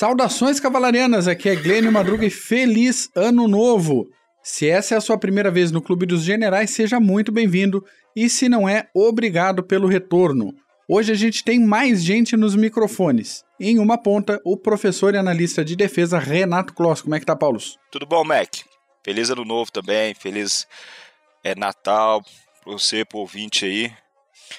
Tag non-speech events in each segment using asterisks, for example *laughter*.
Saudações cavalarianas, aqui é Glênio Madruga e feliz ano novo! Se essa é a sua primeira vez no Clube dos Generais, seja muito bem-vindo e se não é, obrigado pelo retorno. Hoje a gente tem mais gente nos microfones. Em uma ponta, o professor e analista de defesa Renato Kloss. Como é que tá, Paulo? Tudo bom, Mac? Feliz ano novo também, feliz é, Natal para você, pro ouvinte aí.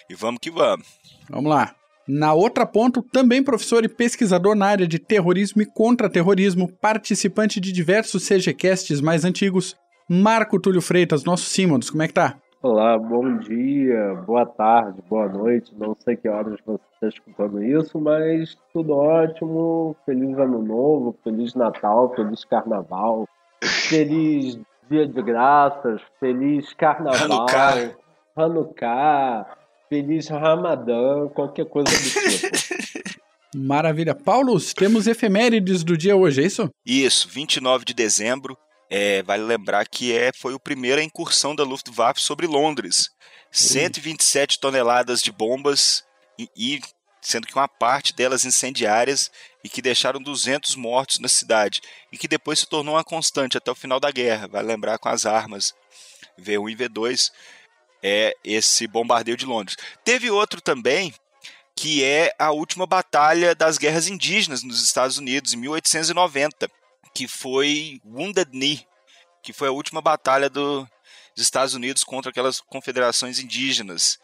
E vamos que vamos. Vamos lá. Na outra ponta, também professor e pesquisador na área de terrorismo e contra-terrorismo, participante de diversos CGCasts mais antigos, Marco Túlio Freitas, nosso Simons. Como é que tá? Olá, bom dia, boa tarde, boa noite. Não sei que horas você está escutando isso, mas tudo ótimo. Feliz Ano Novo, Feliz Natal, Feliz Carnaval, Feliz Dia de Graças, Feliz Carnaval, Hanukkah. Hanukkah, Feliz Ramadã, qualquer coisa do tipo. *laughs* Maravilha. Paulo, temos efemérides do dia hoje, é isso? Isso, 29 de dezembro. É, vale lembrar que é, foi a primeira incursão da Luftwaffe sobre Londres. 127 toneladas de bombas e, e sendo que uma parte delas incendiárias e que deixaram 200 mortos na cidade e que depois se tornou uma constante até o final da guerra. Vale lembrar com as armas V1 e V2 é esse bombardeio de Londres. Teve outro também que é a última batalha das guerras indígenas nos Estados Unidos em 1890 que foi Wounded Knee, que foi a última batalha do, dos Estados Unidos contra aquelas confederações indígenas.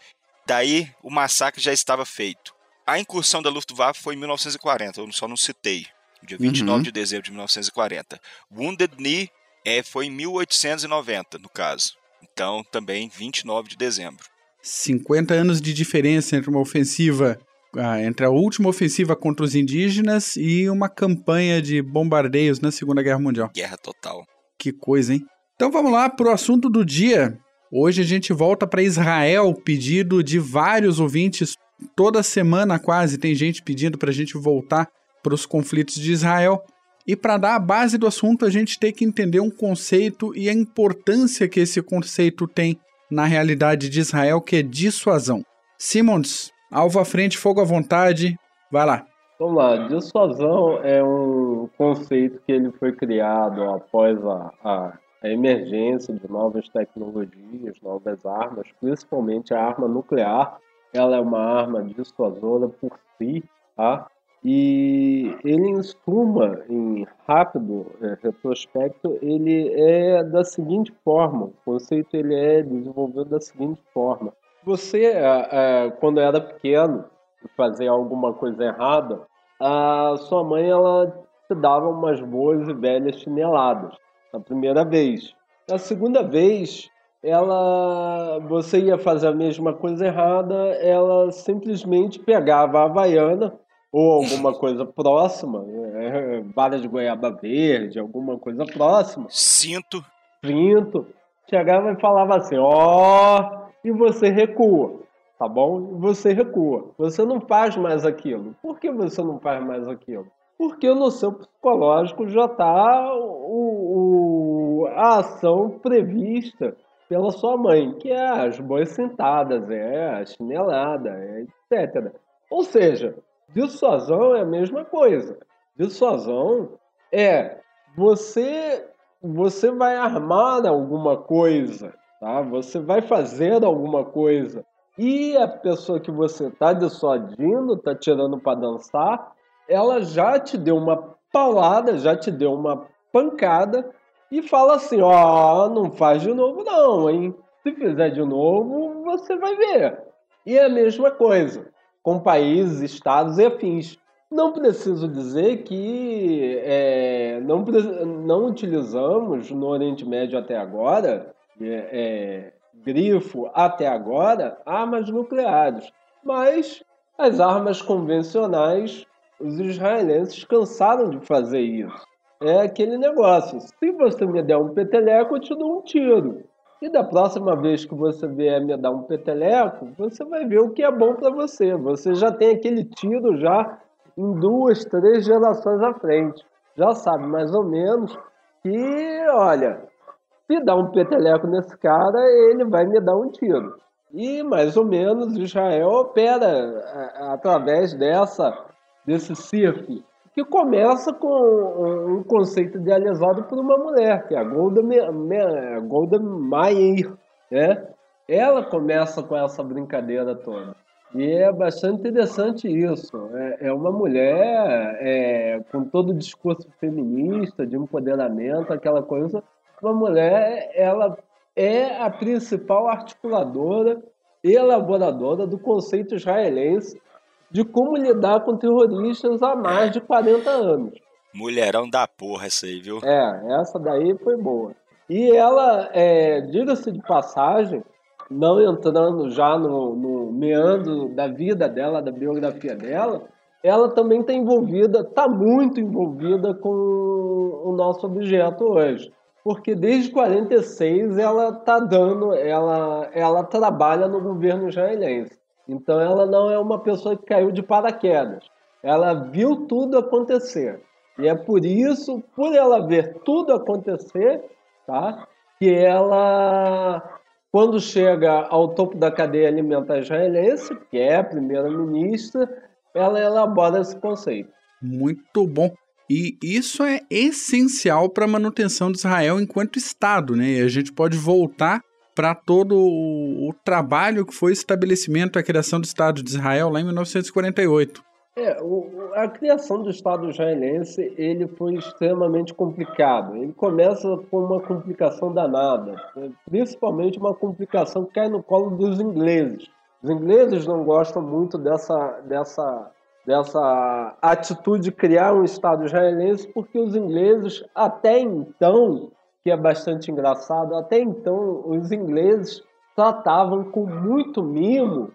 Daí o massacre já estava feito. A incursão da Luftwaffe foi em 1940, eu só não citei. Dia 29 Uhum. de dezembro de 1940. Wounded Knee é, foi em 1890, no caso. Então, também 29 de dezembro. 50 anos de diferença entre uma ofensiva, ah, entre a última ofensiva contra os indígenas e uma campanha de bombardeios na Segunda Guerra Mundial. Guerra total. Que coisa, hein? Então vamos lá pro assunto do dia. Hoje a gente volta para Israel, pedido de vários ouvintes. Toda semana quase tem gente pedindo para a gente voltar para os conflitos de Israel. E para dar a base do assunto, a gente tem que entender um conceito e a importância que esse conceito tem na realidade de Israel, que é dissuasão. Simons, alvo à frente, fogo à vontade. Vai lá. Vamos lá, dissuasão é um conceito que ele foi criado após a, a, a emergência de novas tecnologias, novas armas, principalmente a arma nuclear. Ela é uma arma dissuasora por si, tá? E ele, em suma, em rápido eh, retrospecto, ele é da seguinte forma, o conceito ele é desenvolvido da seguinte forma. Você, eh, eh, quando era pequeno, fazer alguma coisa errada, a sua mãe ela te dava umas boas e velhas chineladas na primeira vez. Na segunda vez, ela você ia fazer a mesma coisa errada, ela simplesmente pegava a havaiana ou alguma coisa próxima, é, bala de goiaba verde, alguma coisa próxima, Cinto. printo, chegava e falava assim, ó, e você recua, tá bom? E você recua. Você não faz mais aquilo. Por que você não faz mais aquilo? Porque no seu psicológico já está o, o- a ação prevista pela sua mãe, que é as boas sentadas, é a chinelada, é etc. Ou seja, dissuasão é a mesma coisa. Dissuasão é você você vai armar alguma coisa, tá? Você vai fazer alguma coisa e a pessoa que você tá dissuadindo, tá tirando para dançar, ela já te deu uma paulada, já te deu uma pancada e fala assim: ó, não faz de novo não, hein? Se fizer de novo, você vai ver. E é a mesma coisa com países, estados e afins. Não preciso dizer que é, não, não utilizamos no Oriente Médio até agora, é, é, grifo até agora, armas nucleares. Mas as armas convencionais, os israelenses cansaram de fazer isso. É aquele negócio: se você me der um peteleco, eu te dou um tiro. E da próxima vez que você vier me dar um peteleco, você vai ver o que é bom para você. Você já tem aquele tiro já em duas, três gerações à frente. Já sabe mais ou menos que, olha, se dá um peteleco nesse cara, ele vai me dar um tiro. E mais ou menos Israel opera a- através dessa desse circo. Que começa com um conceito idealizado por uma mulher, que é a Golda, Golda Meir, né? Ela começa com essa brincadeira toda. E é bastante interessante isso. É, é uma mulher é, com todo o discurso feminista, de empoderamento, aquela coisa. Uma mulher, ela é a principal articuladora e elaboradora do conceito israelense de como lidar com terroristas há mais de 40 anos. Mulherão da porra essa aí, viu? É, essa daí foi boa. E ela, é, diga-se de passagem, não entrando já no, no meandro da vida dela, da biografia dela, ela também está envolvida, está muito envolvida com o nosso objeto hoje. Porque desde 46 ela está dando, ela, ela trabalha no governo israelense. Então ela não é uma pessoa que caiu de paraquedas. Ela viu tudo acontecer. E é por isso, por ela ver tudo acontecer, tá? Que ela, quando chega ao topo da cadeia alimentar israelense, que é a primeira-ministra, ela elabora esse conceito. Muito bom. E isso é essencial para a manutenção de Israel enquanto Estado, né? E a gente pode voltar para todo o, trabalho que foi o estabelecimento, a criação do Estado de Israel lá em 1948. É, o, a criação do Estado israelense ele foi extremamente complicado. Ele começa com uma complicação danada, principalmente uma complicação que cai no colo dos ingleses. Os ingleses não gostam muito dessa, dessa, dessa atitude de criar um Estado israelense, porque os ingleses, até então, que é bastante engraçado. Até então, os ingleses tratavam com muito mimo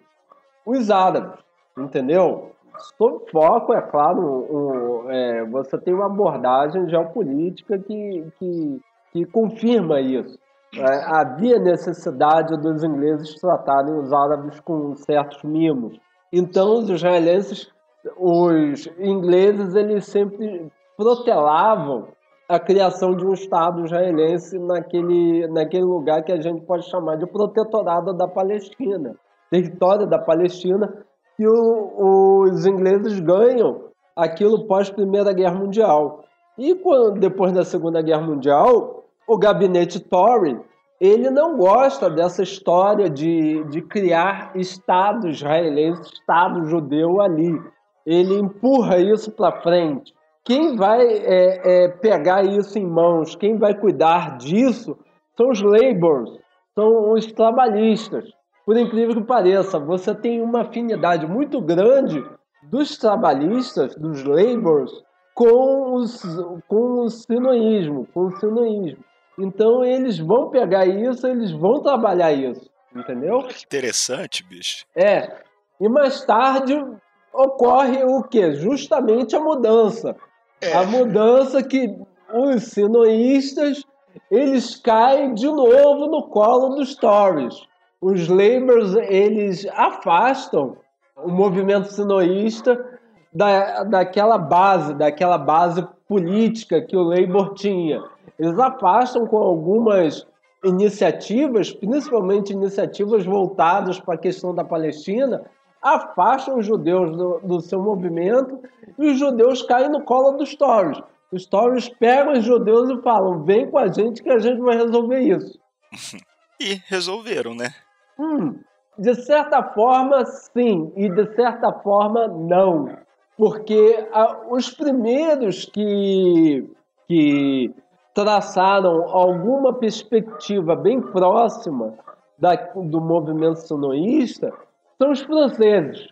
os árabes, entendeu? Sob foco, é claro, é, você tem uma abordagem geopolítica que, que, que confirma isso. É, havia necessidade dos ingleses tratarem os árabes com certos mimos. Então, os israelenses, os ingleses, eles sempre protelavam a criação de um Estado israelense naquele, naquele lugar que a gente pode chamar de protetorado da Palestina, território da Palestina, que o, os ingleses ganham aquilo pós Primeira Guerra Mundial. E quando, depois da Segunda Guerra Mundial, o gabinete Tory ele não gosta dessa história de, de criar Estado israelense, Estado judeu ali. Ele empurra isso para frente. Quem vai é, é, pegar isso em mãos, quem vai cuidar disso, são os laborers, são os trabalhistas. Por incrível que pareça, você tem uma afinidade muito grande dos trabalhistas, dos laborers, com, os, com o sinoísmo, com o sinoísmo. Então eles vão pegar isso, eles vão trabalhar isso, entendeu? Que interessante, bicho. É. E mais tarde ocorre o que? Justamente a mudança. É. A mudança que os sinoístas eles caem de novo no colo dos Tories. Os Labours eles afastam o movimento sinoísta da, daquela base, daquela base política que o Labour tinha. Eles afastam com algumas iniciativas, principalmente iniciativas voltadas para a questão da Palestina, afastam os judeus do, do seu movimento e os judeus caem no colo dos Tories. Os Tories pegam os judeus e falam: vem com a gente que a gente vai resolver isso. *laughs* e resolveram, né? Hum, de certa forma, sim, e de certa forma, não. Porque os primeiros que, que traçaram alguma perspectiva bem próxima da, do movimento sonoísta são os franceses,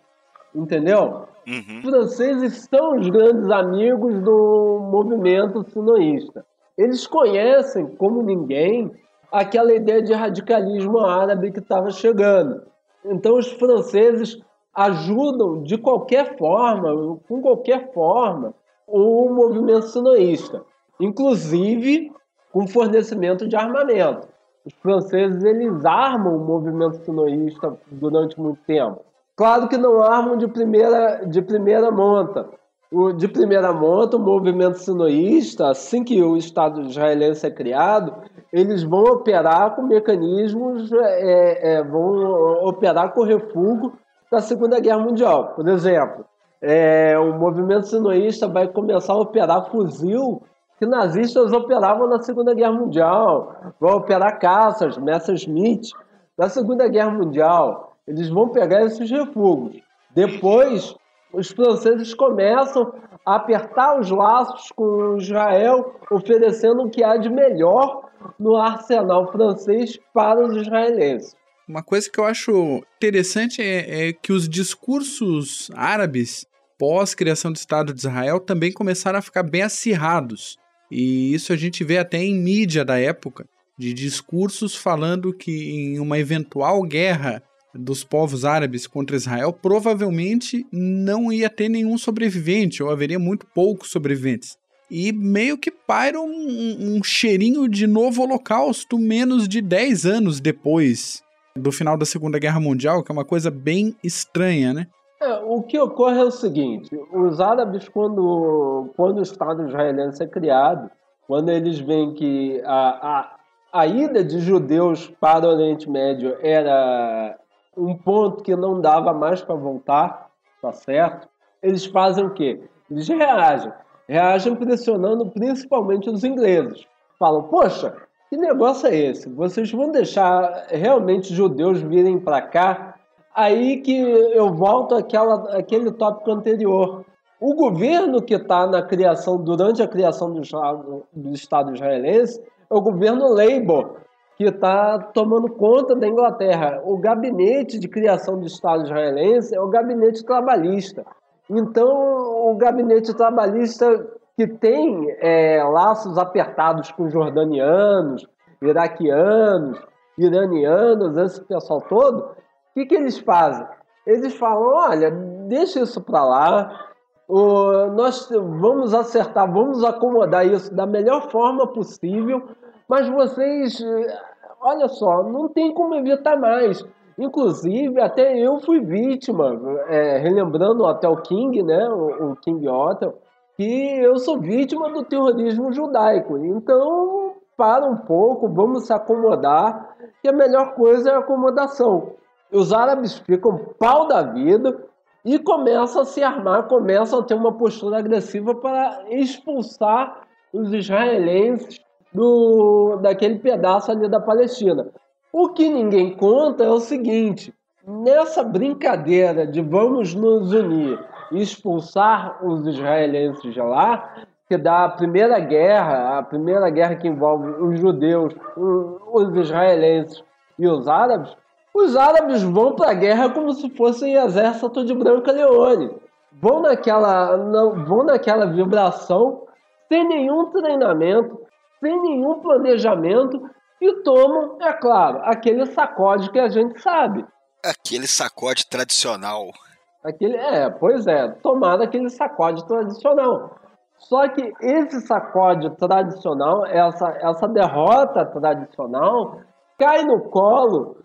entendeu? Uhum. Os franceses são os grandes amigos do movimento sinoísta. Eles conhecem, como ninguém, aquela ideia de radicalismo árabe que estava chegando. Então, os franceses ajudam de qualquer forma, com qualquer forma, o movimento sinoísta, inclusive com fornecimento de armamento. Os franceses eles armam o movimento sinoísta durante muito tempo. Claro que não armam de primeira, de primeira monta. O, de primeira monta, o movimento sinoísta, assim que o Estado israelense é criado, eles vão operar com mecanismos, é, é, vão operar com refúgio da Segunda Guerra Mundial. Por exemplo, é, o movimento sinoísta vai começar a operar fuzil que nazistas operavam na Segunda Guerra Mundial, vai operar caças, Messerschmitt, na Segunda Guerra Mundial. Eles vão pegar esses refugos. Depois, os franceses começam a apertar os laços com Israel, oferecendo o que há de melhor no arsenal francês para os israelenses. Uma coisa que eu acho interessante é, é que os discursos árabes pós-criação do Estado de Israel também começaram a ficar bem acirrados. E isso a gente vê até em mídia da época, de discursos falando que em uma eventual guerra dos povos árabes contra Israel, provavelmente não ia ter nenhum sobrevivente, ou haveria muito poucos sobreviventes. E meio que paira um, um cheirinho de novo holocausto menos de 10 anos depois do final da Segunda Guerra Mundial, que é uma coisa bem estranha, né? É, o que ocorre é o seguinte: os árabes, quando, quando o Estado israelense é criado, quando eles veem que a, a, a ida de judeus para o Oriente Médio era um ponto que não dava mais para voltar, tá certo? Eles fazem o quê? Eles reagem. Reagem pressionando principalmente os ingleses. Falam, poxa, que negócio é esse? Vocês vão deixar realmente judeus virem para cá? Aí que eu volto àquela, àquele tópico anterior. O governo que está na criação, durante a criação do Estado, do Estado israelense, é o governo Labour, que está tomando conta da Inglaterra. O gabinete de criação do Estado israelense é o gabinete trabalhista. Então, o gabinete trabalhista que tem é, laços apertados com jordanianos, iraquianos, iranianos, esse pessoal todo, o que, que eles fazem? Eles falam: olha, deixa isso para lá, nós vamos acertar, vamos acomodar isso da melhor forma possível, mas vocês olha só, não tem como evitar mais. Inclusive, até eu fui vítima, é, relembrando o Hotel King, né, o, o King Hotel, que eu sou vítima do terrorismo judaico. Então, para um pouco, vamos se acomodar, que a melhor coisa é a acomodação. Os árabes ficam pau da vida e começam a se armar, começam a ter uma postura agressiva para expulsar os israelenses do, daquele pedaço ali da Palestina. O que ninguém conta é o seguinte: nessa brincadeira de vamos nos unir e expulsar os israelenses de lá, que dá a primeira guerra, a primeira guerra que envolve os judeus, os israelenses e os árabes, os árabes vão para a guerra como se fossem exército de Branca Leone. Vão naquela, não, vão naquela vibração sem nenhum treinamento, sem nenhum planejamento e tomam, é claro, aquele sacode que a gente sabe. Aquele sacode tradicional. Aquele, é, pois é, tomar aquele sacode tradicional. Só que esse sacode tradicional, essa, essa derrota tradicional, cai no colo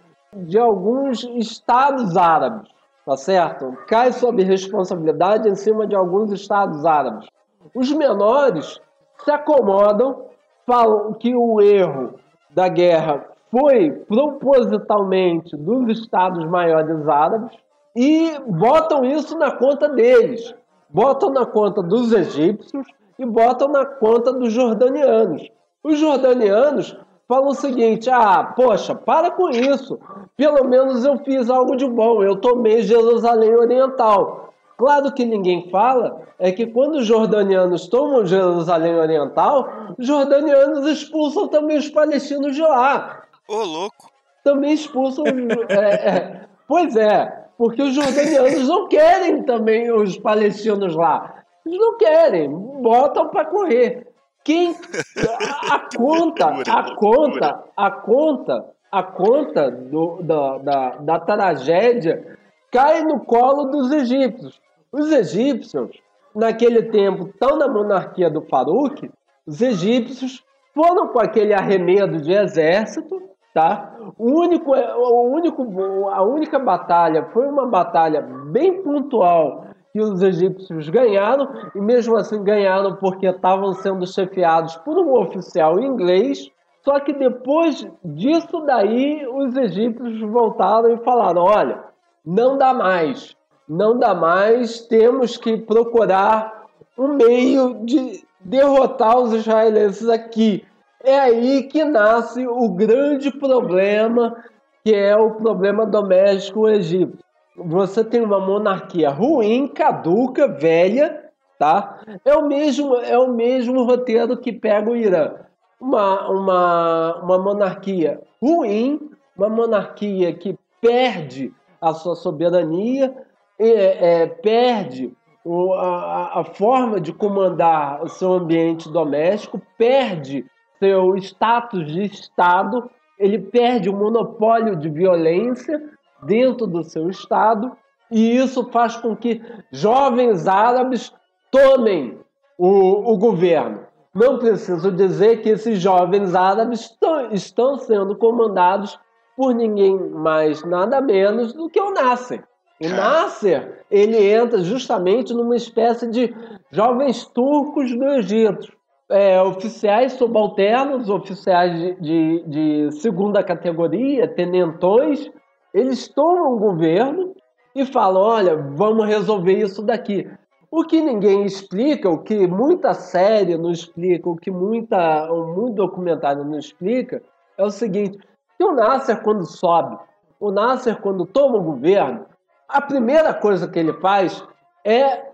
de alguns estados árabes, tá certo? Cai sob responsabilidade em cima de alguns estados árabes. Os menores se acomodam falam que o erro da guerra foi propositalmente dos Estados maiores árabes e botam isso na conta deles. Botam na conta dos egípcios e botam na conta dos jordanianos. Os jordanianos falam o seguinte: ah, poxa, para com isso. Pelo menos eu fiz algo de bom, eu tomei Jerusalém Oriental. Claro que ninguém fala é que quando os jordanianos tomam Jerusalém Oriental, os jordanianos expulsam também os palestinos de lá. Ô, louco! Também expulsam. é, é, pois é, porque os jordanianos não querem também os palestinos lá. Eles não querem, botam para correr. Quem a, a conta, a conta, a conta, a conta do, da, da, da tragédia cai no colo dos egípcios. Os egípcios, naquele tempo, tão na monarquia do Farouk, os egípcios foram com aquele arremedo de exército, tá? O único, o único, a única batalha foi uma batalha bem pontual que os egípcios ganharam, e mesmo assim ganharam porque estavam sendo chefiados por um oficial inglês. Só que depois disso daí, os egípcios voltaram e falaram: olha, não dá mais não dá mais, temos que procurar um meio de derrotar os israelenses aqui. É aí que nasce o grande problema, que é o problema doméstico egípcio. Você tem uma monarquia ruim, caduca, velha, tá? É o mesmo, é o mesmo roteiro que pega o Irã. Uma, uma, uma monarquia ruim, uma monarquia que perde a sua soberania, é, é, perde o, a, a forma de comandar o seu ambiente doméstico, perde seu status de Estado, ele perde o monopólio de violência dentro do seu Estado, e isso faz com que jovens árabes tomem o, o governo. Não preciso dizer que esses jovens árabes estão, estão sendo comandados por ninguém mais, nada menos do que o Nasser. O Nasser, ele entra justamente numa espécie de jovens turcos do Egito. É, oficiais subalternos, oficiais de, de, de, segunda categoria, tenentões, eles tomam o governo e falam: olha, vamos resolver isso daqui. O que ninguém explica, o que muita série não explica, o que muita, muito documentário não explica, é o seguinte: que o Nasser, quando sobe, o Nasser, quando toma o governo, a primeira coisa que ele faz é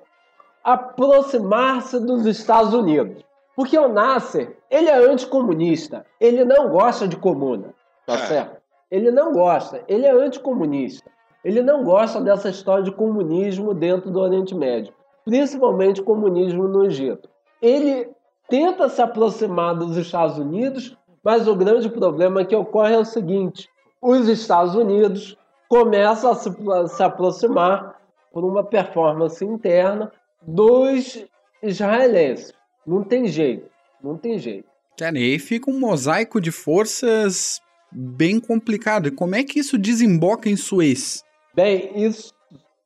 aproximar-se dos Estados Unidos. Porque o Nasser, ele é anticomunista, ele não gosta de comuna, tá é. certo? Ele não gosta, ele é anticomunista. Ele não gosta dessa história de comunismo dentro do Oriente Médio, principalmente comunismo no Egito. Ele tenta se aproximar dos Estados Unidos, mas o grande problema que ocorre é o seguinte: os Estados Unidos começa a se, a se aproximar por uma performance interna dos israelenses. Não tem jeito, não tem jeito. E aí fica um mosaico de forças bem complicado. E como é que isso desemboca em Suez? Bem, isso,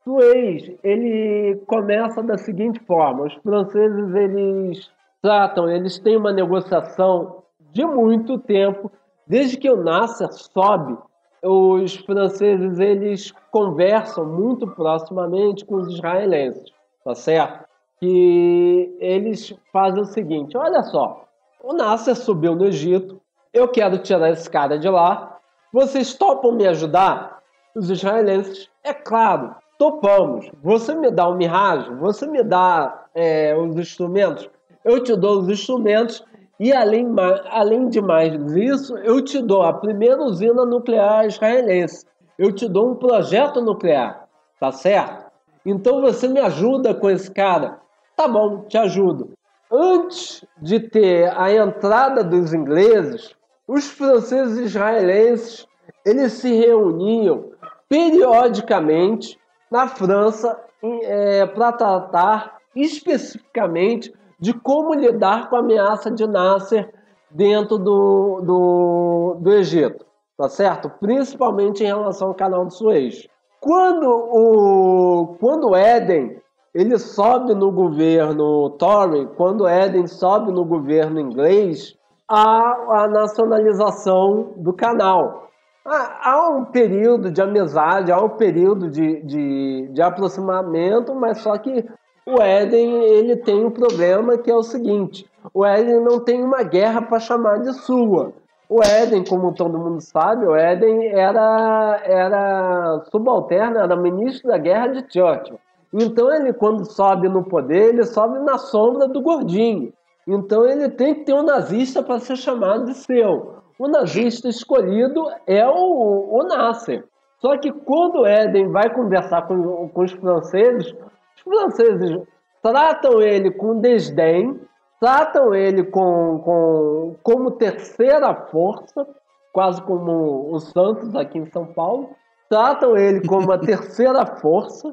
Suez, ele começa da seguinte forma: os franceses eles tratam, eles têm uma negociação de muito tempo, desde que o Nasser sobe os franceses eles conversam muito proximamente com os israelenses, tá certo? Que eles fazem o seguinte: olha só, o Nasser subiu no Egito, eu quero tirar esse cara de lá, vocês topam me ajudar? Os israelenses, é claro, topamos. Você me dá um mirage, você me dá é, os instrumentos, eu te dou os instrumentos e além, além de mais disso, eu te dou a primeira usina nuclear israelense. Eu te dou um projeto nuclear, tá certo? Então você me ajuda com esse cara. Tá bom, te ajudo. Antes de ter a entrada dos ingleses, os franceses israelenses eles se reuniam periodicamente na França é, para tratar especificamente de como lidar com a ameaça de Nasser dentro do, do, do Egito, tá certo? Principalmente em relação ao canal de Suez. Quando o quando Éden ele sobe no governo Tory, quando Éden sobe no governo inglês, há a nacionalização do canal. Há um período de amizade, há um período de, de, de aproximamento, mas só que o Éden ele tem um problema que é o seguinte: o Éden não tem uma guerra para chamar de sua. O Éden, como todo mundo sabe, o Éden era, era subalterno, era ministro da guerra de Churchill. Então ele, quando sobe no poder, ele sobe na sombra do gordinho. Então ele tem que ter um nazista para ser chamado de seu. O nazista escolhido é o, o Nasser. Só que quando Éden vai conversar com, com os franceses, franceses tratam ele com desdém, tratam ele com, com, como terceira força, quase como o Santos aqui em São Paulo, tratam ele como a terceira força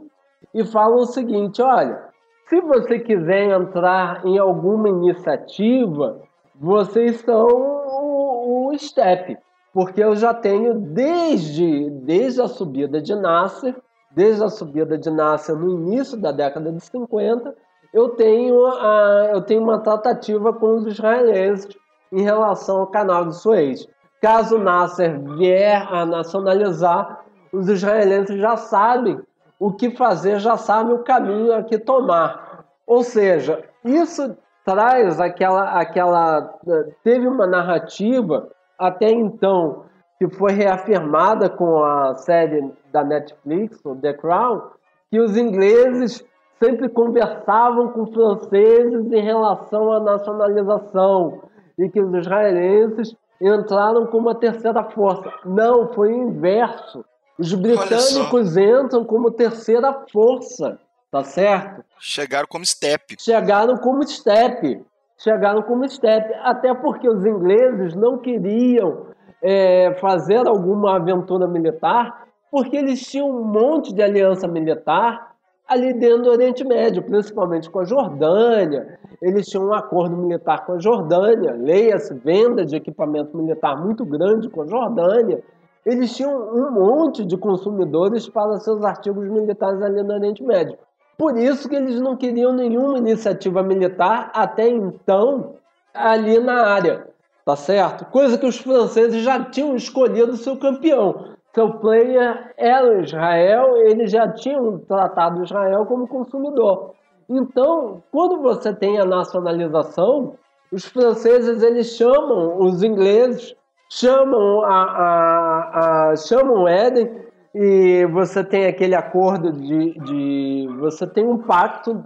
e falam o seguinte: olha, se você quiser entrar em alguma iniciativa, vocês são o, o STEP, porque eu já tenho desde, desde a subida de Nasser desde a subida de Nasser no início da década de 50, eu tenho, a, eu tenho uma tratativa com os israelenses em relação ao canal de Suez. Caso Nasser vier a nacionalizar, os israelenses já sabem o que fazer, já sabe o caminho a que tomar. Ou seja, isso traz aquela, aquela. Teve uma narrativa até então que foi reafirmada com a série da Netflix, The Crown, que os ingleses sempre conversavam com franceses em relação à nacionalização e que os israelenses entraram como a terceira força. Não, foi o inverso. Os britânicos entram como terceira força, tá certo? Chegaram como step. Chegaram como step. Chegaram como step. Até porque os ingleses não queriam é, fazer alguma aventura militar, porque eles tinham um monte de aliança militar ali dentro do Oriente Médio, principalmente com a Jordânia. Eles tinham um acordo militar com a Jordânia, leia-se venda de equipamento militar muito grande com a Jordânia. Eles tinham um monte de consumidores para seus artigos militares ali no Oriente Médio. Por isso que eles não queriam nenhuma iniciativa militar até então ali na área tá certo? Coisa que os franceses já tinham escolhido seu campeão. Seu player era Israel, eles já tinham tratado Israel como consumidor. Então, quando você tem a nacionalização, os franceses eles chamam os ingleses, chamam a, a, a chamam Éden e você tem aquele acordo de, de você tem um pacto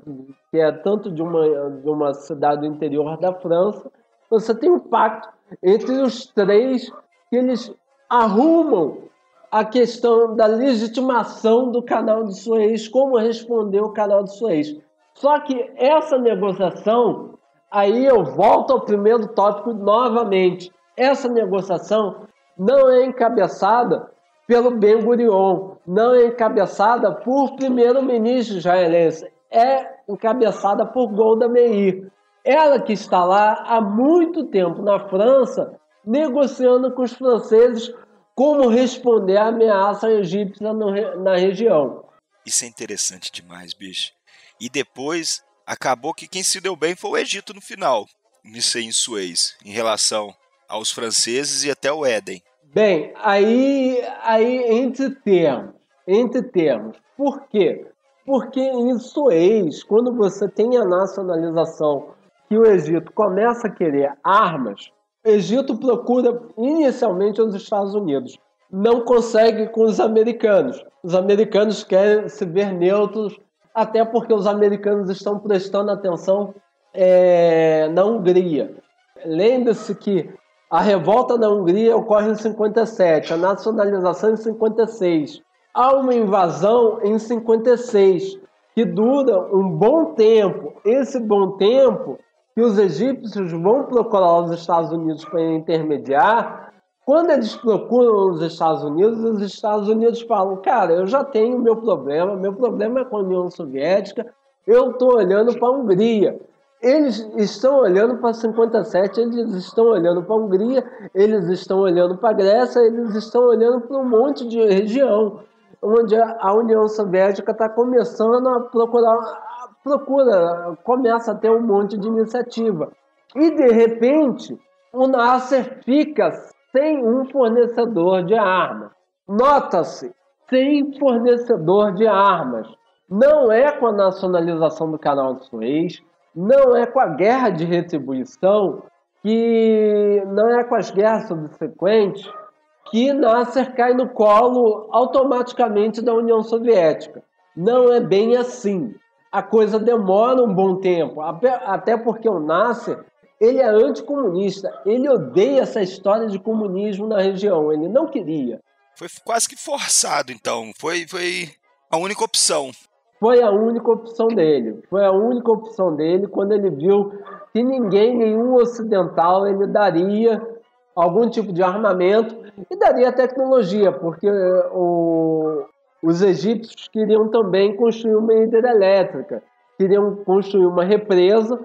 que é tanto de uma, de uma cidade do interior da França você tem um pacto entre os três que eles arrumam a questão da legitimação do canal de Suez, como responder o canal de Suez. Só que essa negociação, aí eu volto ao primeiro tópico novamente. Essa negociação não é encabeçada pelo Ben Gurion, não é encabeçada por primeiro-ministro israelense, é encabeçada por Golda Meir. Ela que está lá há muito tempo na França, negociando com os franceses como responder à ameaça egípcia no, na região. Isso é interessante demais, bicho. E depois, acabou que quem se deu bem foi o Egito no final, nisso em Suez, em relação aos franceses e até o Éden. Bem, aí, aí entre termos, entre termos. Por quê? Porque em Suez, quando você tem a nacionalização que o Egito começa a querer armas, o Egito procura inicialmente os Estados Unidos. Não consegue com os americanos. Os americanos querem se ver neutros, até porque os americanos estão prestando atenção é, na Hungria. Lembre-se que a revolta na Hungria ocorre em 57, a nacionalização em 56. Há uma invasão em 56, que dura um bom tempo. Esse bom tempo que os egípcios vão procurar os Estados Unidos para intermediar, quando eles procuram os Estados Unidos, os Estados Unidos falam: cara, eu já tenho meu problema, meu problema é com a União Soviética, eu estou olhando para a Hungria. Eles estão olhando para 57, eles estão olhando para a Hungria, eles estão olhando para a Grécia, eles estão olhando para um monte de região onde a União Soviética está começando a procurar procura, começa a ter um monte de iniciativa. E de repente, o Nasser fica sem um fornecedor de armas. Nota-se, sem fornecedor de armas. Não é com a nacionalização do canal de Suez, não é com a guerra de retribuição, que não é com as guerras subsequentes que Nasser cai no colo automaticamente da União Soviética. Não é bem assim a coisa demora um bom tempo, até porque o Nasser ele é anticomunista, ele odeia essa história de comunismo na região, ele não queria. Foi quase que forçado, então, foi, foi a única opção. Foi a única opção dele, foi a única opção dele quando ele viu que ninguém, nenhum ocidental, ele daria algum tipo de armamento e daria tecnologia, porque o, os egípcios queriam também construir uma hidrelétrica, queriam construir uma represa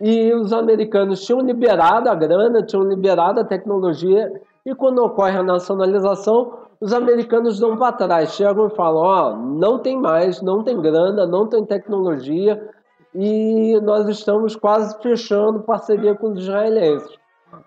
e os americanos tinham liberado a grana, tinham liberado a tecnologia e quando ocorre a nacionalização, os americanos dão para trás, chegam e falam: ó, oh, não tem mais, não tem grana, não tem tecnologia e nós estamos quase fechando parceria com os israelenses.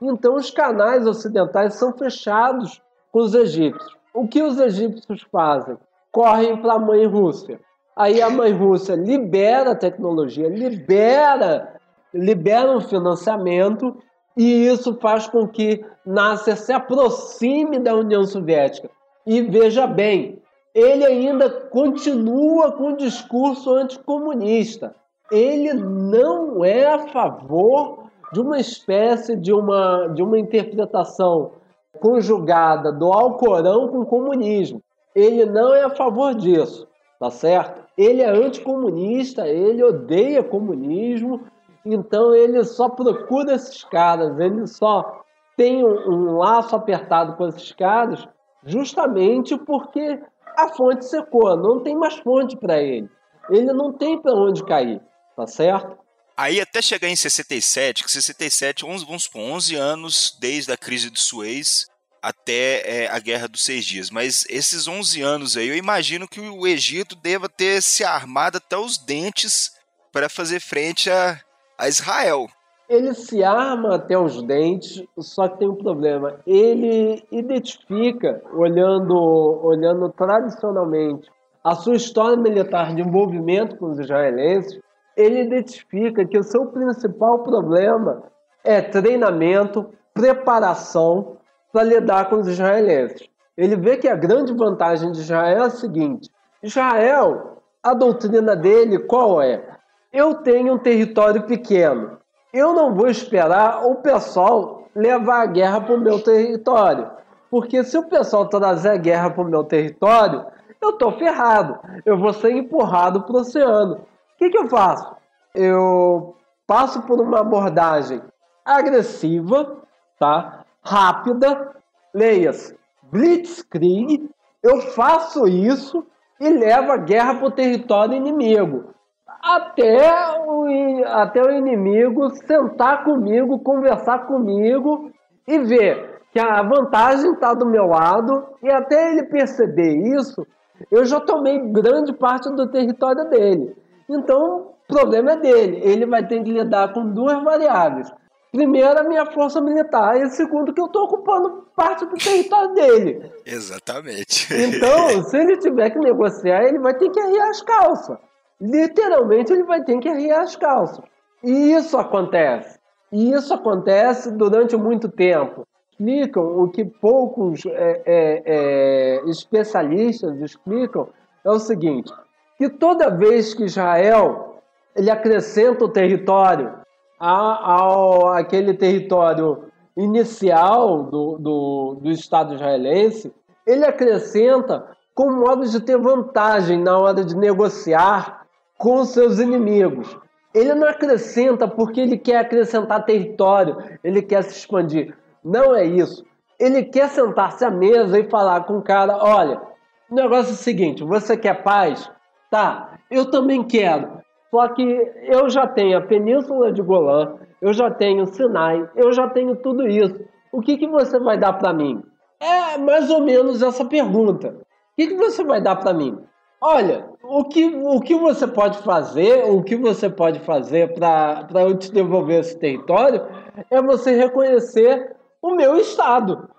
Então os canais ocidentais são fechados com os egípcios. O que os egípcios fazem? correm para a mãe Rússia. Aí a mãe Rússia libera a tecnologia, libera, libera um financiamento e isso faz com que Nasser se aproxime da União Soviética. E veja bem, ele ainda continua com o discurso anticomunista. Ele não é a favor de uma espécie de uma, de uma interpretação conjugada do Alcorão com o comunismo. Ele não é a favor disso, tá certo? Ele é anticomunista, ele odeia comunismo, então ele só procura esses caras, ele só tem um, um laço apertado com esses caras justamente porque a fonte secou, não tem mais fonte para ele. Ele não tem para onde cair, tá certo? Aí até chegar em 67, que 67, 11, vamos supor, 11 anos desde a crise de Suez até é, a Guerra dos Seis Dias. Mas esses 11 anos aí, eu imagino que o Egito deva ter se armado até os dentes para fazer frente a, a Israel. Ele se arma até os dentes, só que tem um problema. Ele identifica, olhando, olhando tradicionalmente, a sua história militar de envolvimento com os israelenses, ele identifica que o seu principal problema é treinamento, preparação para lidar com os israelenses. Ele vê que a grande vantagem de Israel é a seguinte: Israel, a doutrina dele qual é? Eu tenho um território pequeno. Eu não vou esperar o pessoal levar a guerra para o meu território. Porque se o pessoal trazer a guerra para o meu território, eu estou ferrado. Eu vou ser empurrado para o oceano. O que, que eu faço? Eu passo por uma abordagem agressiva, tá? rápida, leias Blitzkrieg. Eu faço isso e levo a guerra para o território inimigo até o, até o inimigo sentar comigo, conversar comigo e ver que a vantagem está do meu lado e até ele perceber isso, eu já tomei grande parte do território dele. Então, o problema é dele. Ele vai ter que lidar com duas variáveis. Primeiro, a minha força militar, e segundo, que eu estou ocupando parte do território dele. *laughs* Exatamente. Então, se ele tiver que negociar, ele vai ter que arriar as calças literalmente ele vai ter que arriar as calças. E isso acontece. E isso acontece durante muito tempo. Explicam o que poucos é, é, é, especialistas explicam é o seguinte: que toda vez que Israel ele acrescenta o território ao, aquele território inicial do, do, do Estado israelense, ele acrescenta com modo de ter vantagem na hora de negociar com seus inimigos. Ele não acrescenta porque ele quer acrescentar território, ele quer se expandir. Não é isso. Ele quer sentar-se à mesa e falar com o cara: olha, o negócio é o seguinte, você quer paz? Tá, eu também quero. Só que eu já tenho a Península de Golã, eu já tenho Sinai, eu já tenho tudo isso. O que, que você vai dar para mim? É mais ou menos essa pergunta. O que, que você vai dar para mim? Olha, o que, o que você pode fazer, o que você pode fazer para eu te devolver esse território é você reconhecer o meu Estado.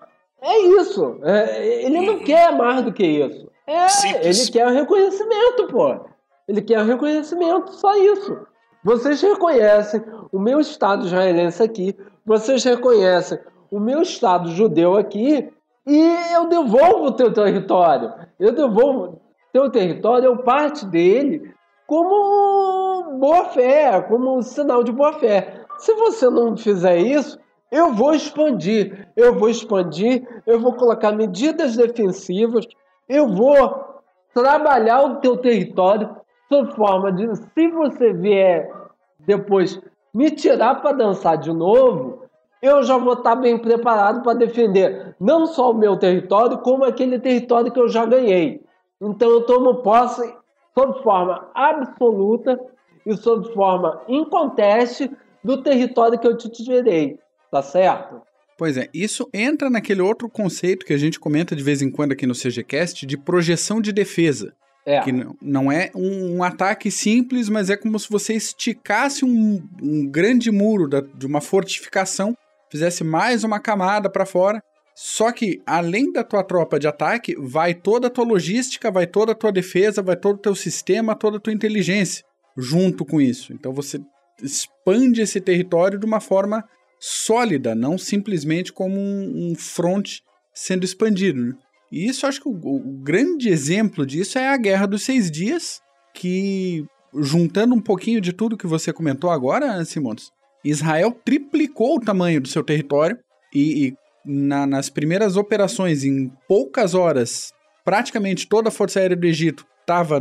É isso. É, ele não quer mais do que isso. É, ele quer o reconhecimento, pô. Ele quer o reconhecimento, só isso. Vocês reconhecem o meu Estado israelense aqui, vocês reconhecem o meu Estado judeu aqui, e eu devolvo o teu território. Eu devolvo teu território, eu parte dele como boa fé, como sinal de boa fé. Se você não fizer isso, eu vou expandir, eu vou expandir, eu vou colocar medidas defensivas, eu vou trabalhar o teu território sob forma de, se você vier depois me tirar para dançar de novo, eu já vou estar bem preparado para defender não só o meu território, como aquele território que eu já ganhei. Então eu tomo posse sob forma absoluta e sob forma inconteste do território que eu te tirei, tá certo? Pois é, isso entra naquele outro conceito que a gente comenta de vez em quando aqui no CGCast de projeção de defesa. É. Que não é um, um, ataque simples, mas é como se você esticasse um, um grande muro da, de uma fortificação, fizesse mais uma camada para fora Só que, além da tua tropa de ataque, vai toda a tua logística, vai toda a tua defesa, vai todo o teu sistema, toda a tua inteligência junto com isso. Então você expande esse território de uma forma sólida, não simplesmente como um, um front sendo expandido. Né? E isso acho que o, o, grande exemplo disso é a Guerra dos Seis Dias, que, juntando um pouquinho de tudo que você comentou agora, Simões, Israel triplicou o tamanho do seu território e, e na, nas primeiras operações, em poucas horas, praticamente toda a Força Aérea do Egito estava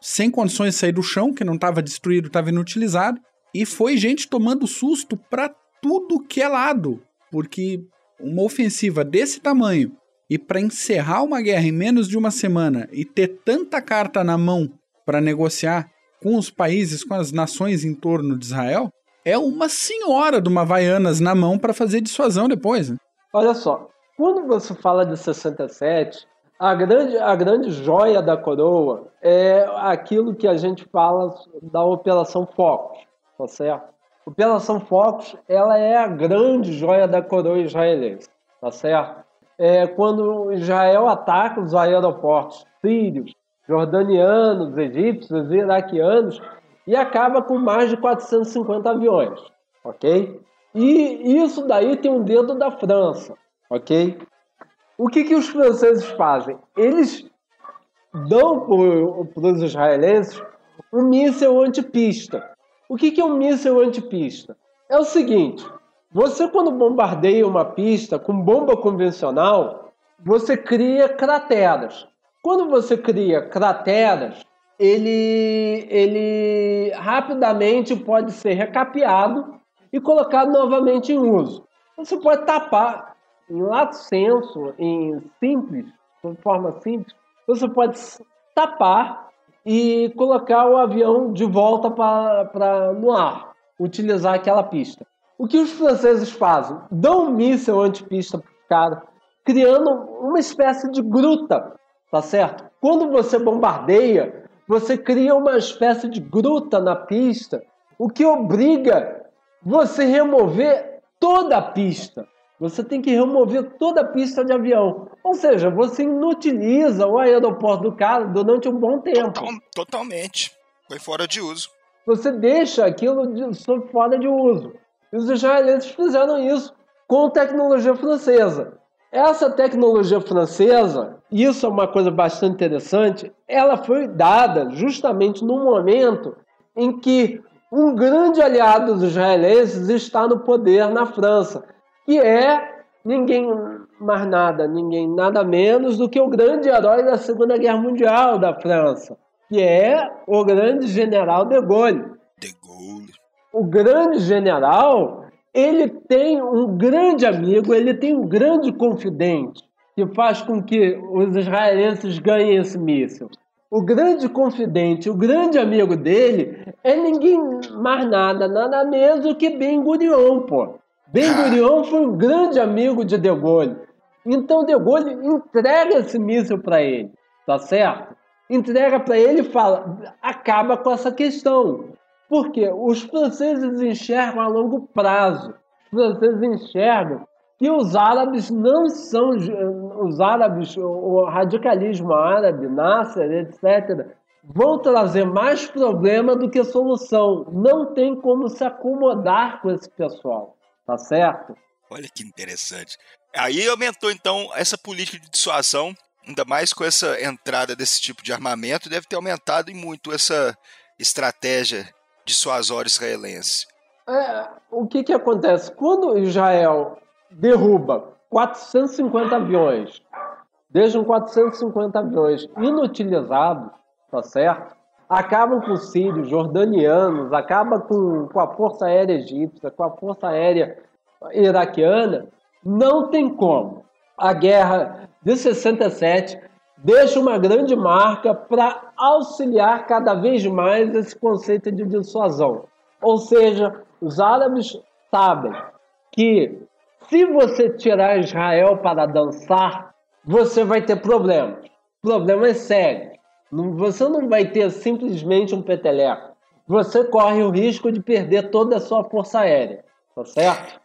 sem condições de sair do chão, que não estava destruído, estava inutilizado, e foi gente tomando susto para tudo que é lado, porque uma ofensiva desse tamanho e para encerrar uma guerra em menos de uma semana e ter tanta carta na mão para negociar com os países, com as nações em torno de Israel, é uma senhora de uma Havaianas na mão para fazer dissuasão depois. Né? Olha só, quando você fala de 67, a grande, a grande joia da coroa é aquilo que a gente fala da Operação Focus, tá certo? Operação Focus, ela é a grande joia da coroa israelense, tá certo? É quando Israel ataca os aeroportos sírios, jordanianos, egípcios, iraquianos e acaba com mais de 450 aviões, ok? E isso daí tem um dedo da França, ok? O que, que os franceses fazem? Eles dão para os israelenses um míssil antipista. O que, que é um míssil antipista? É o seguinte: você, quando bombardeia uma pista com bomba convencional, você cria crateras. Quando você cria crateras, ele, ele rapidamente pode ser recapeado e colocado novamente em uso. Você pode tapar em lato senso, em simples, de forma simples, você pode tapar e colocar o avião de volta para no ar, utilizar aquela pista. O que os franceses fazem? Dão um míssil antipista para o cara, criando uma espécie de gruta, tá certo? Quando você bombardeia, você cria uma espécie de gruta na pista, o que obriga você remover toda a pista. Você tem que remover toda a pista de avião. Ou seja, você inutiliza o aeroporto do cara durante um bom tempo. Total, totalmente. Foi fora de uso. Você deixa aquilo de, fora de uso. E os israelenses fizeram isso com tecnologia francesa. Essa tecnologia francesa, isso é uma coisa bastante interessante, ela foi dada justamente no momento em que um grande aliado dos israelenses está no poder na França, que é ninguém mais nada, ninguém nada menos do que o grande herói da Segunda Guerra Mundial da França, que é o grande general de Gaulle. De Gaulle. O grande general, ele tem um grande amigo, ele tem um grande confidente que faz com que os israelenses ganhem esse míssil o grande confidente, o grande amigo dele é ninguém mais nada, nada menos do que Ben Gurion, pô. Ben Gurion foi um grande amigo de De Gaulle. Então De Gaulle entrega esse míssil para ele, tá certo? Entrega para ele e fala, acaba com essa questão. Porque os franceses enxergam a longo prazo. Os franceses enxergam que os árabes não são os árabes, o radicalismo árabe, Nasser, etc., vão trazer mais problema do que solução. Não tem como se acomodar com esse pessoal, tá certo? Olha que interessante. Aí aumentou então essa política de dissuasão, ainda mais com essa entrada desse tipo de armamento, deve ter aumentado em muito essa estratégia dissuasória israelense. É, o que, que acontece? Quando Israel derruba 450 aviões, deixam 450 aviões inutilizados, tá certo? Acabam com os sírios, jordanianos, acaba com, com a Força Aérea Egípcia, com a Força Aérea Iraquiana, não tem como. A guerra de 67 deixa uma grande marca para auxiliar cada vez mais esse conceito de dissuasão. Ou seja, os árabes sabem que se você tirar Israel para dançar, você vai ter problemas. Problemas sérios. Você não vai ter simplesmente um peteleco. Você corre o risco de perder toda a sua força aérea. Tá certo?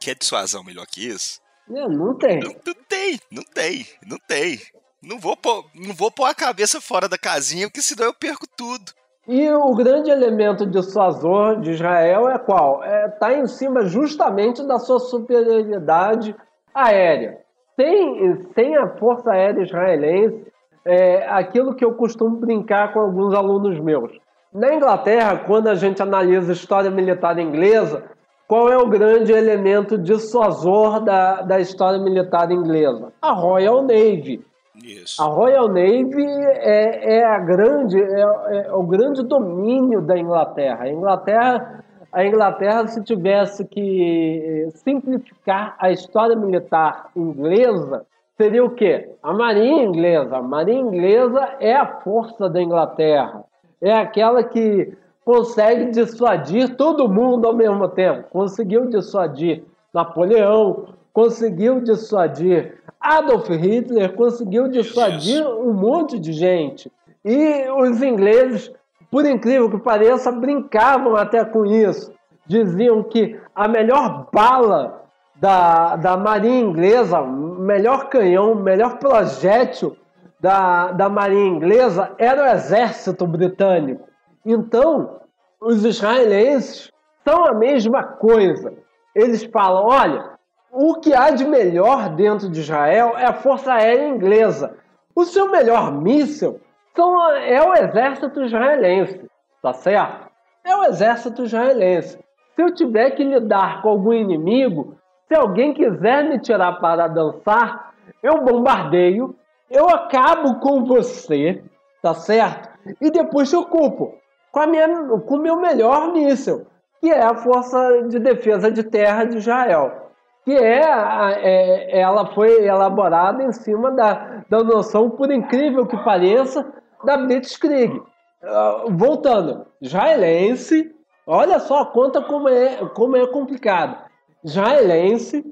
Quer dissuasão melhor que isso? É, não tem. Não, não, tem, não tem, não tem. Não vou, pôr, não vou pôr a cabeça fora da casinha, porque senão eu perco tudo. E o grande elemento dissuasor de Israel é qual? Está é, tá em cima justamente da sua superioridade aérea. Sem, sem a Força Aérea Israelense, é aquilo que eu costumo brincar com alguns alunos meus. Na Inglaterra, quando a gente analisa a história militar inglesa, qual é o grande elemento dissuasor da, da história militar inglesa? A Royal Navy. Isso. A Royal Navy é, é a grande, é, é, o grande domínio da Inglaterra. A Inglaterra, a Inglaterra, se tivesse que simplificar a história militar inglesa, seria o quê? A Marinha Inglesa. A Marinha Inglesa é a força da Inglaterra. É aquela que consegue dissuadir todo mundo ao mesmo tempo. Conseguiu dissuadir Napoleão, conseguiu dissuadir Adolf Hitler, conseguiu dissuadir um monte de gente. E os ingleses, por incrível que pareça, brincavam até com isso. Diziam que a melhor bala da, da Marinha Inglesa, melhor canhão, melhor projétil da, da Marinha Inglesa era o exército britânico. Então, os israelenses são a mesma coisa. Eles falam: olha, o que há de melhor dentro de Israel é a Força Aérea Inglesa. O seu melhor míssil são, é o exército israelense, tá certo? É o exército israelense. Se eu tiver que lidar com algum inimigo, se alguém quiser me tirar para dançar, eu bombardeio, eu acabo com você, tá certo? E depois te ocupo com, a minha, com o meu melhor míssil, que é a Força de Defesa de Terra de Israel. Que é, é ela foi elaborada em cima da, da noção, por incrível que pareça, da Blitzkrieg. Uh, voltando, israelense, olha só, conta como é, como é complicado. Israelense,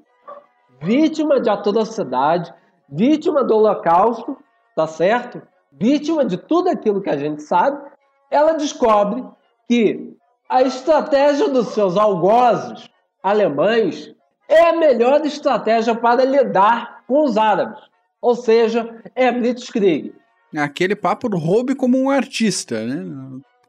vítima de atrocidade, vítima do Holocausto, tá certo? Vítima de tudo aquilo que a gente sabe, ela descobre que a estratégia dos seus algozes alemães é a melhor estratégia para lidar com os árabes. Ou seja, é Blitzkrieg. Aquele papo roube como um artista, né?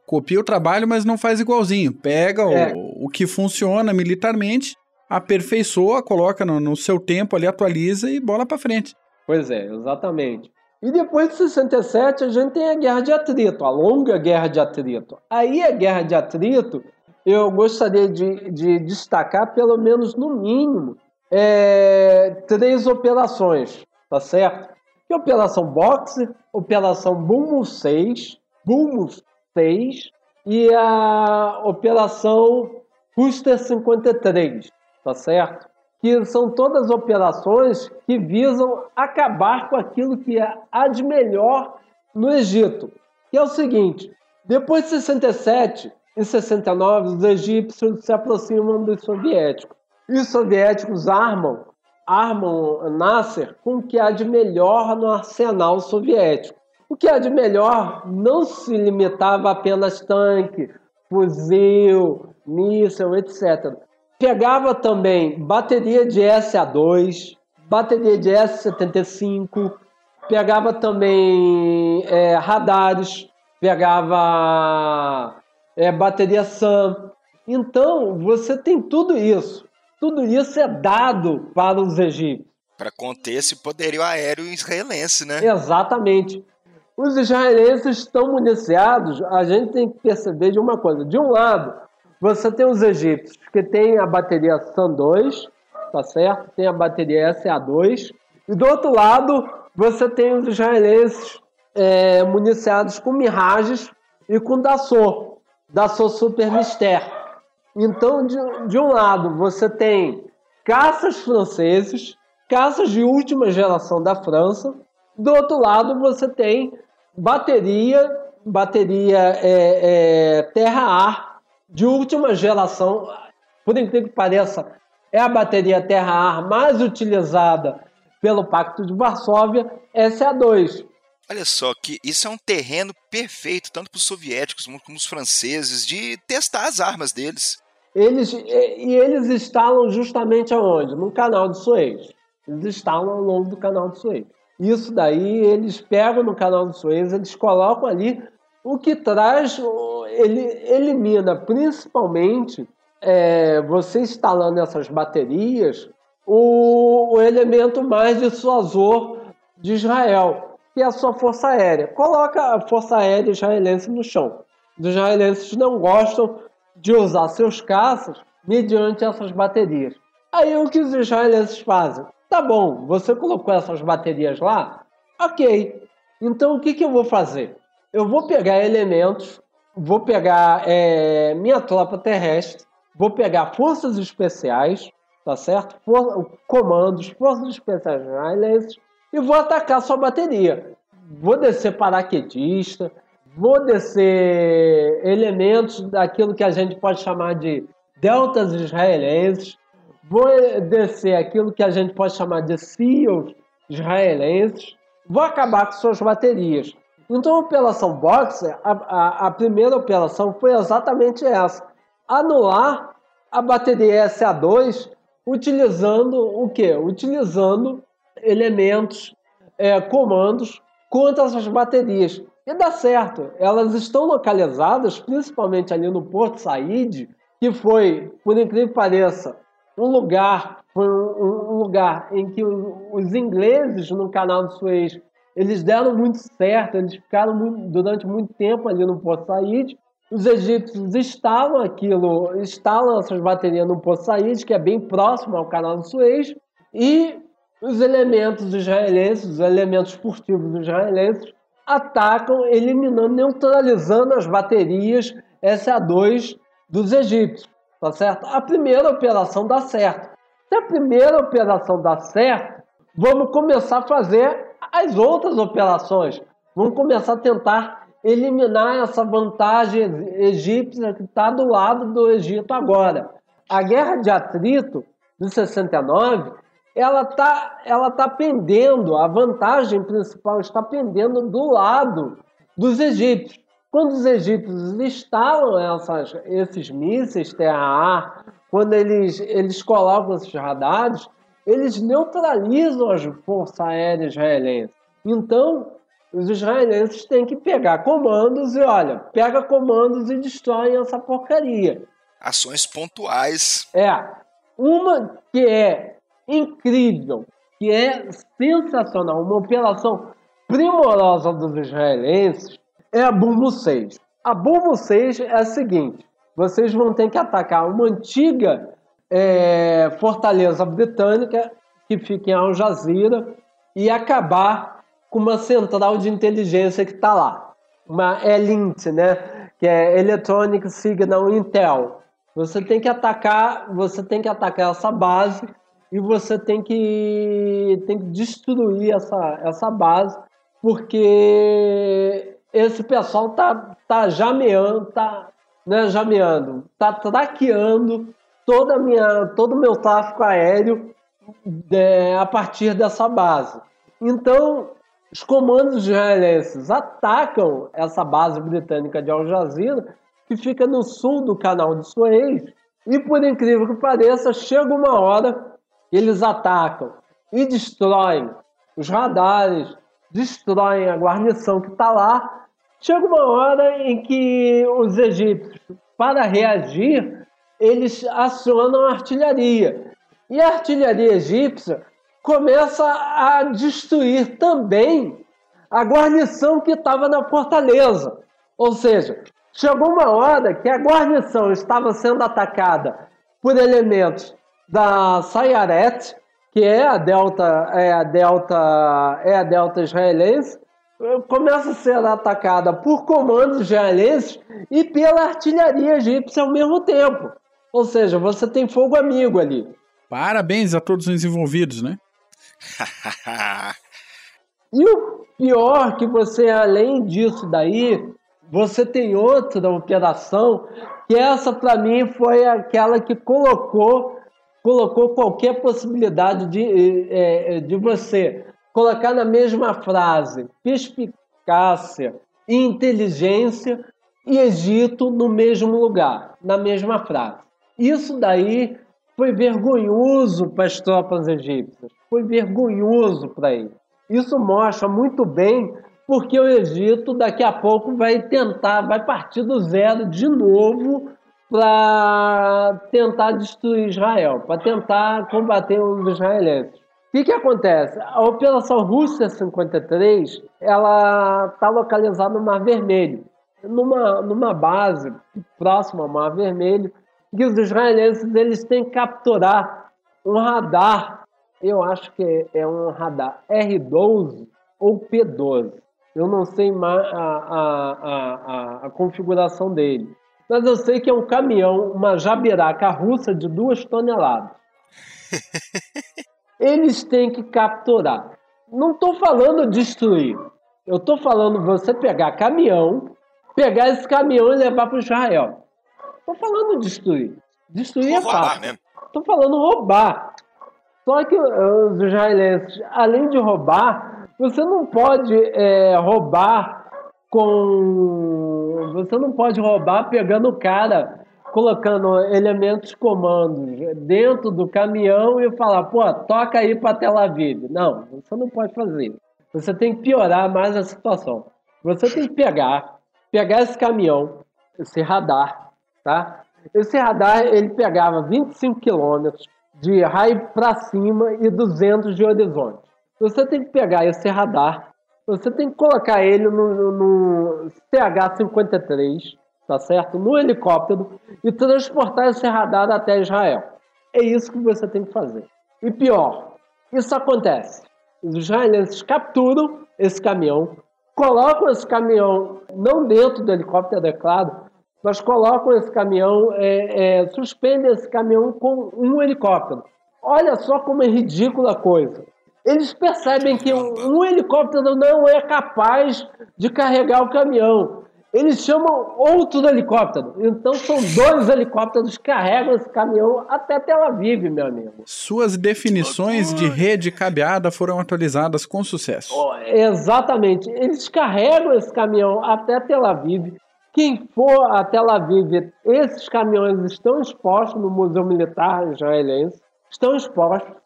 Copia o trabalho, mas não faz igualzinho. Pega é. o, o que funciona militarmente, aperfeiçoa, coloca no, no seu tempo ali, atualiza e bola para frente. Pois é, exatamente. E depois de 67, a gente tem a Guerra de Atrito, a longa Guerra de Atrito. Aí a Guerra de Atrito, eu gostaria de, de destacar, pelo menos no mínimo, é, três operações, tá certo? Que é Operação Boxer, Operação Bumo 6, Bumo 6 e a Operação Custer 53, tá certo? que são todas operações que visam acabar com aquilo que há de melhor no Egito. Que é o seguinte: depois de 67 e 69, os egípcios se aproximam dos soviéticos. E os soviéticos armam, armam Nasser com o que há de melhor no arsenal soviético. O que há de melhor não se limitava a apenas tanque, fuzil, míssil, etc Pegava também bateria de SA2, bateria de S75, pegava também é, radares, pegava é, bateria SAM. Então, você tem tudo isso. Tudo isso é dado para os egípcios. Para conter esse poderio aéreo israelense, né? Exatamente. Os israelenses estão municiados, a gente tem que perceber de uma coisa. De um lado, você tem os egípcios que tem a bateria SAN2, tá certo? Tem a bateria SA2. E do outro lado, você tem os israelenses é, municiados com Mirages e com Dassault, Dassault Super Mister. Então, de, de um lado, você tem caças franceses, caças de última geração da França. Do outro lado, você tem bateria, bateria é, é, terra-ar de última geração, por incrível que pareça, é a bateria terra-ar mais utilizada pelo Pacto de Varsóvia, SA-2. Olha só, que isso é um terreno perfeito, tanto para os soviéticos como os franceses, de testar as armas deles. Eles, e eles instalam justamente aonde? No canal de Suez. Eles instalam ao longo do canal de Suez. Isso daí eles pegam no canal de Suez, eles colocam ali o que traz, ele elimina principalmente é, você instalando essas baterias, o, o elemento mais dissuasor de Israel, que é a sua força aérea. Coloca a força aérea israelense no chão. Os israelenses não gostam de usar seus caças mediante essas baterias. Aí o que os israelenses fazem? Tá bom, você colocou essas baterias lá? Ok. Então o que, que eu vou fazer? Eu vou pegar elementos, vou pegar é, minha tropa terrestre, vou pegar forças especiais, tá certo? For, comandos, forças especiais israelenses e vou atacar sua bateria. Vou descer paraquedista, vou descer elementos daquilo que a gente pode chamar de deltas israelenses, vou descer aquilo que a gente pode chamar de SEALs israelenses, vou acabar com suas baterias. Então, a Operação Boxer, a, a, a primeira operação foi exatamente essa: anular a bateria SA2 utilizando o quê? Utilizando elementos, é, comandos contra essas baterias. E dá certo, elas estão localizadas principalmente ali no Porto Said, que foi, por incrível que pareça, um lugar, foi um, um lugar em que os ingleses no canal de Suez eles deram muito certo, eles ficaram muito, durante muito tempo ali no Porto Said. Os egípcios instalam aquilo, instalam essas baterias no Porto Said, que é bem próximo ao canal de Suez, e os elementos israelenses, os elementos furtivos israelenses, atacam, eliminando, neutralizando as baterias SA-2 dos egípcios, tá certo? A primeira operação dá certo. Se a primeira operação dá certo, vamos começar a fazer as outras operações. Vamos começar a tentar eliminar essa vantagem egípcia que está do lado do Egito agora. A guerra de atrito de 69, ela está ela tá pendendo, a vantagem principal está pendendo do lado dos egípcios. Quando os egípcios instalam essas, esses mísseis terra-ar, quando eles, eles colocam esses radares, eles neutralizam as forças aéreas israelenses. Então, os israelenses têm que pegar comandos e, olha, pega comandos e destrói essa porcaria. Ações pontuais. É. Uma que é incrível, que é sensacional, uma operação primorosa dos israelenses, é a Bumbo 6. A Bumbo 6 é a seguinte: vocês vão ter que atacar uma antiga é, fortaleza britânica que fica em Al Jazeera e acabar com uma central de inteligência que está lá, uma ELINT, né, que é Electronic Signal Intel. Você tem que atacar, você tem que atacar essa base e você tem que tem que destruir essa essa base porque esse pessoal tá tá jameando, tá né, jameando, tá traqueando toda minha, todo o meu tráfego aéreo é, a partir dessa base. Então, os comandos israelenses atacam essa base britânica de Al Jazeera, que fica no sul do canal de Suez, e por incrível que pareça, chega uma hora eles atacam e destroem os radares, destroem a guarnição que está lá. Chega uma hora em que os egípcios, para reagir, eles acionam a artilharia. E a artilharia egípcia começa a destruir também a guarnição que estava na fortaleza. Ou seja, chegou uma hora que a guarnição estava sendo atacada por elementos da Sayaret, que é a delta é a delta é a delta israelense, começa a ser atacada por comandos israelenses e pela artilharia egípcia ao mesmo tempo. Ou seja, você tem fogo amigo ali. Parabéns a todos os envolvidos, né? *laughs* e o pior que você, além disso daí, você tem outra operação que essa para mim foi aquela que colocou colocou qualquer possibilidade de, é, de você colocar na mesma frase perspicácia e inteligência e Egito no mesmo lugar, na mesma frase. Isso daí foi vergonhoso para as tropas egípcias, foi vergonhoso para eles. Isso mostra muito bem porque o Egito daqui a pouco vai tentar, vai partir do zero de novo para tentar destruir Israel, para tentar combater os israelenses. O que, que acontece? A Operação Rússia 53 ela está localizada no Mar Vermelho, numa, numa base próxima ao Mar Vermelho, que os israelenses eles têm que capturar um radar, eu acho que é um radar R12 ou P12. Eu não sei a, a, a, a, configuração dele. Mas eu sei que é um caminhão, uma jabiraca russa de duas toneladas. *laughs* Eles têm que capturar. Não estou falando destruir. Eu estou falando você pegar caminhão, pegar esse caminhão e levar para Israel. Estou falando destruir. Destruir é fácil. Estou falando roubar. Só que os israelenses, além de roubar, você não pode é, roubar com. Você não pode roubar pegando o cara, colocando elementos comandos dentro do caminhão e falar, pô, toca aí para Tel Aviv. Não, você não pode fazer. Você tem que piorar mais a situação. Você tem que pegar, pegar esse caminhão, esse radar, tá? Esse radar ele pegava 25 quilômetros de raio para cima e 200 de horizonte. Você tem que pegar esse radar, você tem que colocar ele no, no CH-53, tá certo? No helicóptero e transportar esse radar até Israel. É isso que você tem que fazer. E pior, isso acontece. Os israelenses capturam esse caminhão, colocam esse caminhão não dentro do helicóptero, é claro, mas colocam esse caminhão, é, é, suspendem esse caminhão com um helicóptero. Olha só como é ridícula a coisa. Eles percebem que um, um helicóptero não é capaz de carregar o caminhão. Eles chamam outro helicóptero. Então são dois helicópteros que carregam esse caminhão até Tel Aviv, meu amigo. Suas definições de rede cabeada foram atualizadas com sucesso. Oh, exatamente. Eles carregam esse caminhão até Tel Aviv. Quem for a Tel Aviv, esses caminhões estão expostos no Museu Militar Israelense, estão expostos,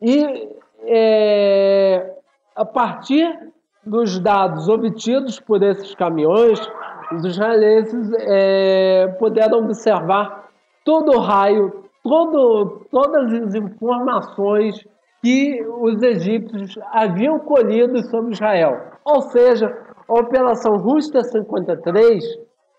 e é, a partir dos dados obtidos por esses caminhões, os israelenses é, puderam observar todo o raio, todo, todas as informações que os egípcios haviam colhido sobre Israel. Ou seja, a Operação Rússia 53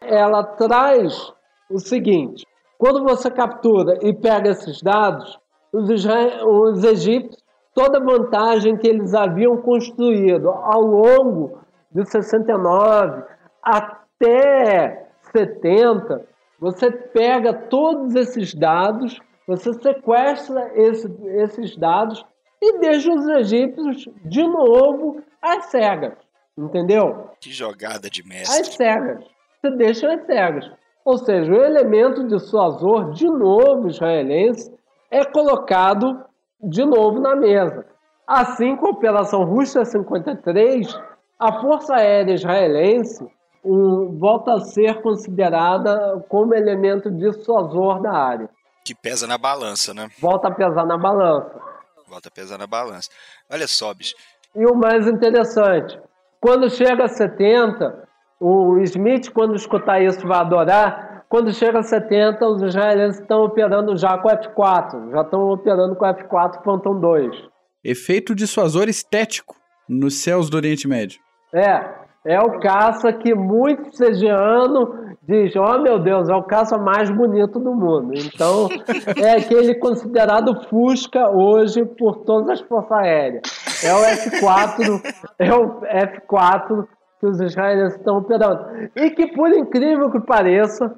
ela traz o seguinte: quando você captura e pega esses dados, os, os egípcios, toda a vantagem que eles haviam construído ao longo de 69 até 70, você pega todos esses dados, você sequestra esse, esses dados e deixa os egípcios de novo às cegas. Entendeu? Que jogada de mestre. Às cegas você deixa as cegas. Ou seja, o elemento dissuasor, de novo israelense, é colocado de novo na mesa. Assim, com a Operação Rússia 53, a Força Aérea Israelense um, volta a ser considerada como elemento dissuasor da área. Que pesa na balança, né? Volta a pesar na balança. Volta a pesar na balança. Olha só, bicho. E o mais interessante, quando chega a 70, o Smith, quando escutar isso, vai adorar. Quando chega a 70, os israelenses estão operando já com F4, já estão operando com F4 Phantom 2. Efeito dissuasor estético nos céus do Oriente Médio. É, é o caça que muito segiano diz: oh meu Deus, é o caça mais bonito do mundo. Então, *laughs* é aquele considerado Fusca hoje por todas as forças aéreas. É o F4, *laughs* é o F4 que os israelenses estão operando. E que, por incrível que pareça,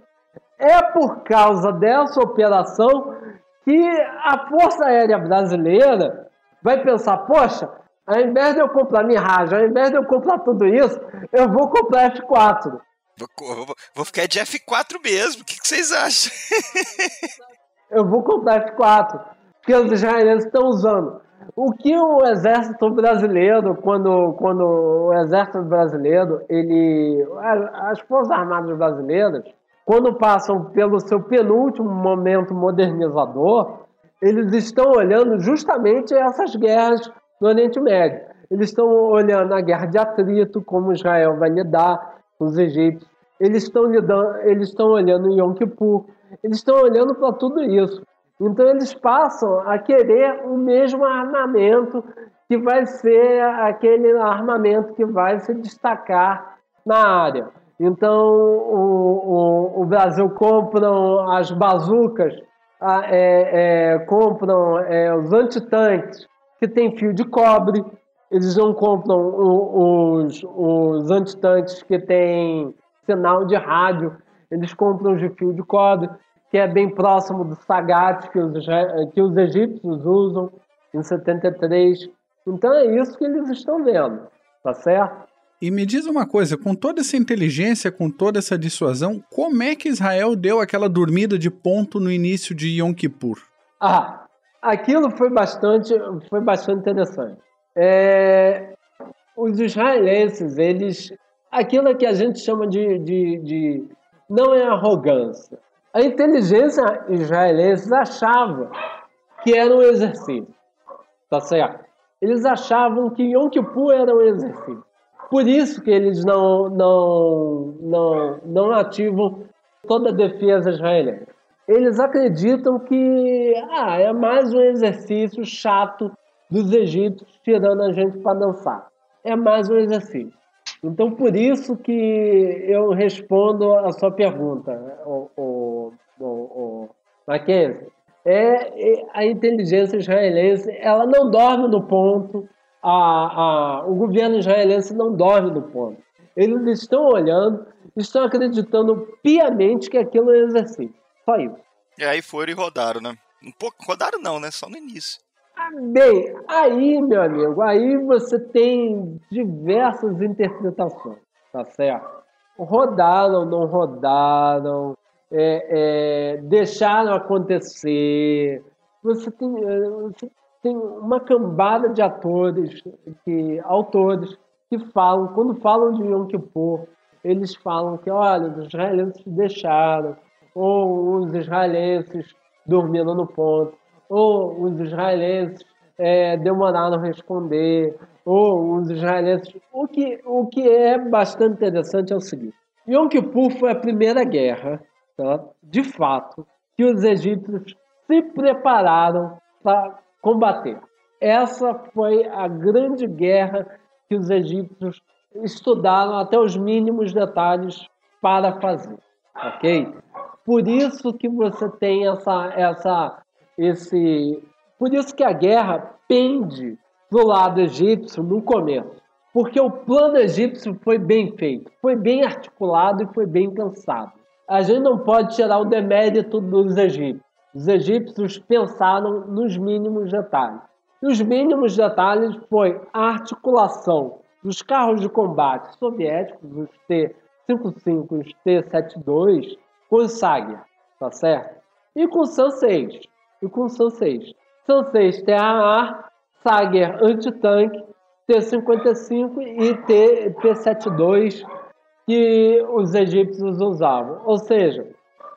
é por causa dessa operação que a Força Aérea Brasileira vai pensar: poxa, ao invés de eu comprar Mirage, ao invés de eu comprar tudo isso, eu vou comprar F4. Vou, vou ficar de F4 mesmo. O que, que vocês acham? *laughs* eu vou comprar F4. Porque os israelenses estão usando o que o exército brasileiro, quando, quando o exército brasileiro, ele, as forças armadas brasileiras, quando passam pelo seu penúltimo momento modernizador, eles estão olhando justamente essas guerras no Oriente Médio. Eles estão olhando a guerra de atrito, como Israel vai lidar com os egípcios. Eles estão lidando, eles estão olhando Yom Kippur. Eles estão olhando para tudo isso. Então eles passam a querer o mesmo armamento que vai ser aquele armamento que vai se destacar na área. Então o, o, o Brasil compra as bazucas, é, é, compram é, os antitanques que tem fio de cobre, eles não compram os, os antitanques que tem sinal de rádio, eles compram os de fio de cobre, que é bem próximo do Sagat que os, que os egípcios usam em 73. Então é isso que eles estão vendo, tá certo? E me diz uma coisa, com toda essa inteligência, com toda essa dissuasão, como é que Israel deu aquela dormida de ponto no início de Yom Kippur? Ah, aquilo foi bastante, foi bastante interessante. É, os israelenses, eles, aquilo que a gente chama de, de, de não é arrogância. A inteligência israelense achava que era um exercício, tá certo? Eles achavam que Yom Kippur era um exercício. Por isso que eles não, não, não, não ativam toda a defesa israelense. Eles acreditam que ah, é mais um exercício chato dos egípcios tirando a gente para dançar. É mais um exercício. Então, por isso que eu respondo a sua pergunta, o, o, o, o Mackenzie. É, é, a inteligência israelense, ela não dorme no ponto, a, a, o governo israelense não dorme no ponto. Eles estão olhando, estão acreditando piamente que aquilo é exercício. Só isso. E aí foram e rodaram, né? Um pouco, rodaram não, né? Só no início. Bem, aí, meu amigo, aí você tem diversas interpretações, tá certo? Rodaram, não rodaram, é, é, deixaram acontecer. Você tem, é, você tem uma cambada de atores, que, autores, que falam, quando falam de Yom Kippur, eles falam que, olha, os israelenses deixaram, ou os israelenses dormindo no ponto ou os israelenses é, demoraram a responder, ou os israelenses. O que, o que é bastante interessante é o seguinte: Yom Kippur foi a primeira guerra, tá? de fato, que os egípcios se prepararam para combater. Essa foi a grande guerra que os egípcios estudaram até os mínimos detalhes para fazer, ok? Por isso que você tem essa, essa esse. Por isso que a guerra pende do lado egípcio no começo. Porque o plano egípcio foi bem feito, foi bem articulado e foi bem pensado. A gente não pode tirar o demérito dos egípcios. Os egípcios pensaram nos mínimos detalhes. E os mínimos detalhes foi a articulação dos carros de combate soviéticos, os T-55 e os T-72, com o Sagia, tá certo? E com o San-6 e com o São 6. São 6 TAA, Sager antitanque, T-55 e T-72 que os egípcios usavam. Ou seja,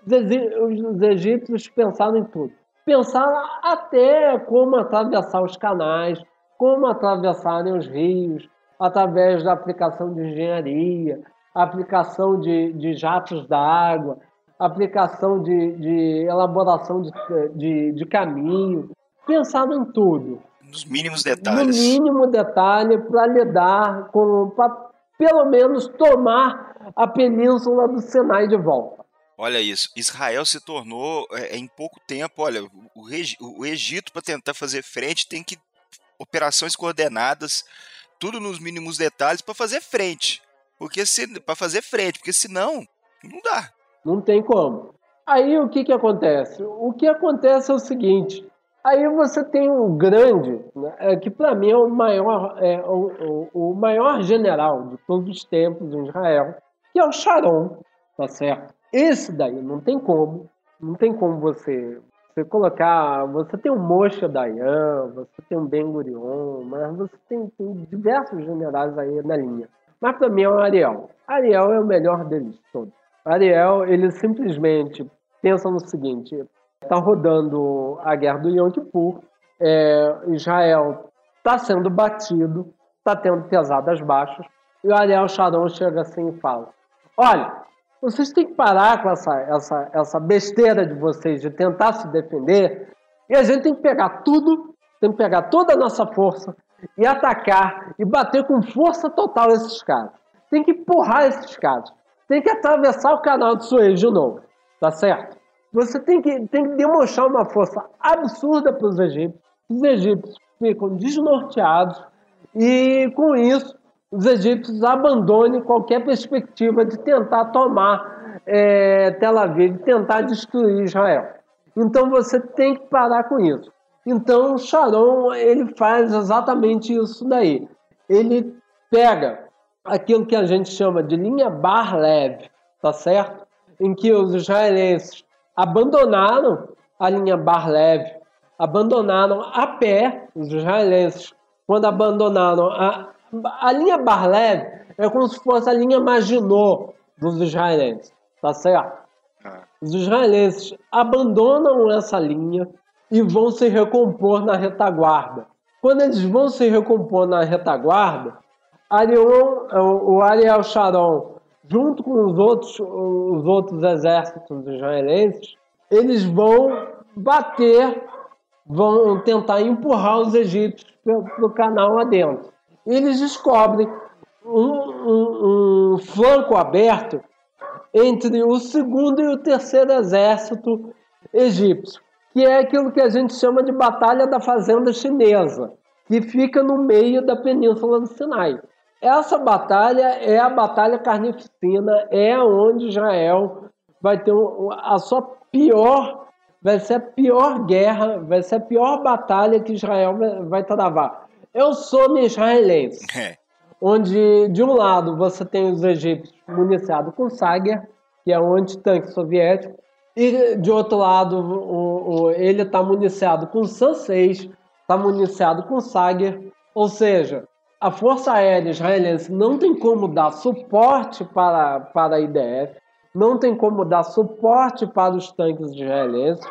os egípcios pensaram em tudo. Pensaram até como atravessar os canais, como atravessarem os rios, através da aplicação de engenharia, aplicação de, de jatos d'água, aplicação de, de elaboração de, de, de caminho, pensado em tudo. Nos mínimos detalhes. No mínimo detalhe para lidar com, para pelo menos tomar a península do Sinai de volta. Olha isso, Israel se tornou é, em pouco tempo, olha, o, o Egito para tentar fazer frente tem que operações coordenadas, tudo nos mínimos detalhes para fazer frente, porque se para fazer frente, porque senão não dá. Não tem como. Aí o que, que acontece? O que acontece é o seguinte: aí você tem um grande, né, é, que para mim é o maior, é, o, o, o, maior general de todos os tempos em Israel, que é o Sharon, tá certo? Esse daí não tem como, não tem como você, você colocar. Você tem o Moshe Dayan, você tem o Ben Gurion, mas você tem, tem diversos generais aí na linha. Mas para mim é o Ariel. Ariel é o melhor deles todos. Ariel, ele simplesmente pensa no seguinte: está rodando a guerra do Yom Kippur, é, Israel está sendo batido, está tendo pesadas baixas, e o Ariel Sharon chega assim e fala: Olha, vocês têm que parar com essa, essa, essa besteira de vocês de tentar se defender, e a gente tem que pegar tudo, tem que pegar toda a nossa força e atacar e bater com força total esses caras. Tem que empurrar esses caras. Tem que atravessar o canal de Suez de novo, tá certo? Você tem que, tem que demonstrar uma força absurda para os egípcios. Os egípcios ficam desnorteados e, com isso, os egípcios abandonem qualquer perspectiva de tentar tomar é, Tel Aviv, de tentar destruir Israel. Então você tem que parar com isso. Então Sharon ele faz exatamente isso daí. Ele pega aquilo que a gente chama de linha Bar-Lev, tá certo? Em que os israelenses abandonaram a linha Bar-Lev, abandonaram a pé, os israelenses, quando abandonaram a, a linha Bar-Lev, é como se fosse a linha Maginot dos israelenses, tá certo? Ah. Os israelenses abandonam essa linha e vão se recompor na retaguarda. Quando eles vão se recompor na retaguarda, Arion, o Ariel Sharon, junto com os outros, os outros exércitos israelenses, eles vão bater, vão tentar empurrar os egípcios para o canal adentro. Eles descobrem um, um, um flanco aberto entre o segundo e o terceiro exército egípcio que é aquilo que a gente chama de Batalha da Fazenda Chinesa, que fica no meio da Península do Sinai. Essa batalha é a batalha carnificina, é onde Israel vai ter a sua pior, vai ser a pior guerra, vai ser a pior batalha que Israel vai travar. O sono israelense, é. onde de um lado você tem os egípcios municiados com Sager, que é um antitanque soviético, e de outro lado, o, o, ele está municiado com SAM-6, está municiado com Sager, ou seja, a Força Aérea Israelense não tem como dar suporte para, para a IDF, não tem como dar suporte para os tanques israelenses,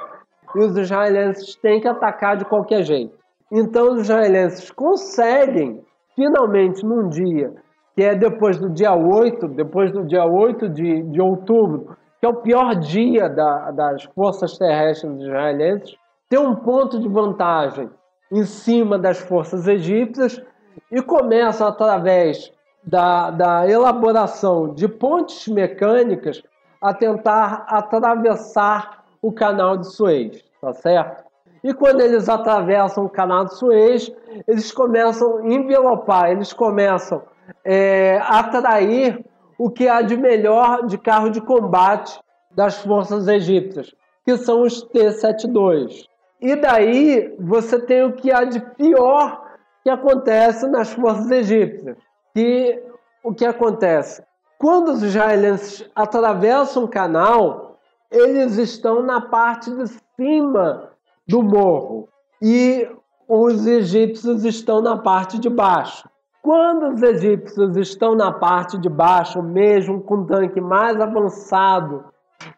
e os israelenses têm que atacar de qualquer jeito. Então os israelenses conseguem, finalmente, num dia, que é depois do dia 8, depois do dia 8 de, de outubro, que é o pior dia da, das forças terrestres israelenses, tem um ponto de vantagem em cima das forças egípcias e começa através da, da elaboração de pontes mecânicas a tentar atravessar o canal de Suez, tá certo? E quando eles atravessam o canal de Suez, eles começam a envelopar, eles começam é, a atrair o que há de melhor de carro de combate das forças egípcias, que são os T-72. E daí você tem o que há de pior que acontece nas forças egípcias. Que o que acontece? Quando os israelenses atravessam o canal, eles estão na parte de cima do morro e os egípcios estão na parte de baixo. Quando os egípcios estão na parte de baixo, mesmo com um tanque mais avançado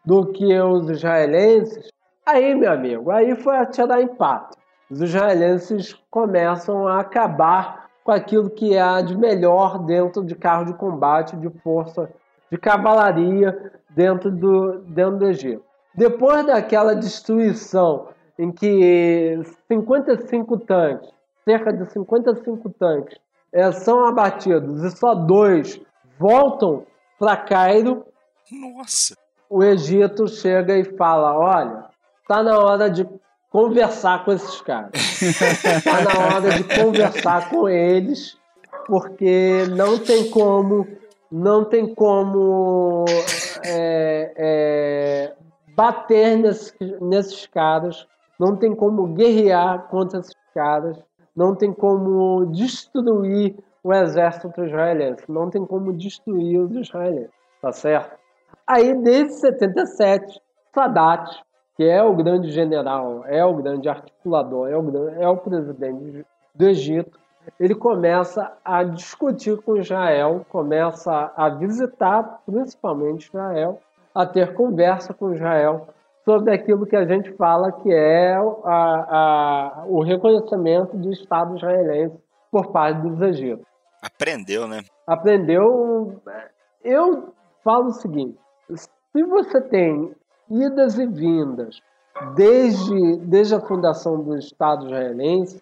do que os israelenses, aí, meu amigo, aí foi atirar empate. Os israelenses começam a acabar com aquilo que há de melhor dentro de carro de combate, de força, de cavalaria dentro do, dentro do Egito. Depois daquela destruição em que 55 tanques, cerca de 55 tanques, é, são abatidos e só dois voltam para Cairo. Nossa! O Egito chega e fala: olha, tá na hora de conversar com esses caras. *laughs* tá na hora de conversar com eles, porque não tem como, não tem como é, é, bater nesses, nesses caras, não tem como guerrear contra esses caras não tem como destruir o exército israelense, não tem como destruir os israelenses, tá certo? Aí, desde 77, Sadat, que é o grande general, é o grande articulador, é o, é o presidente do Egito, ele começa a discutir com Israel, começa a visitar principalmente Israel, a ter conversa com Israel sobre aquilo que a gente fala que é a, a, o reconhecimento do Estado israelense por parte dos egípcios. Aprendeu, né? Aprendeu. Eu falo o seguinte: se você tem idas e vindas desde, desde a fundação do Estado israelense,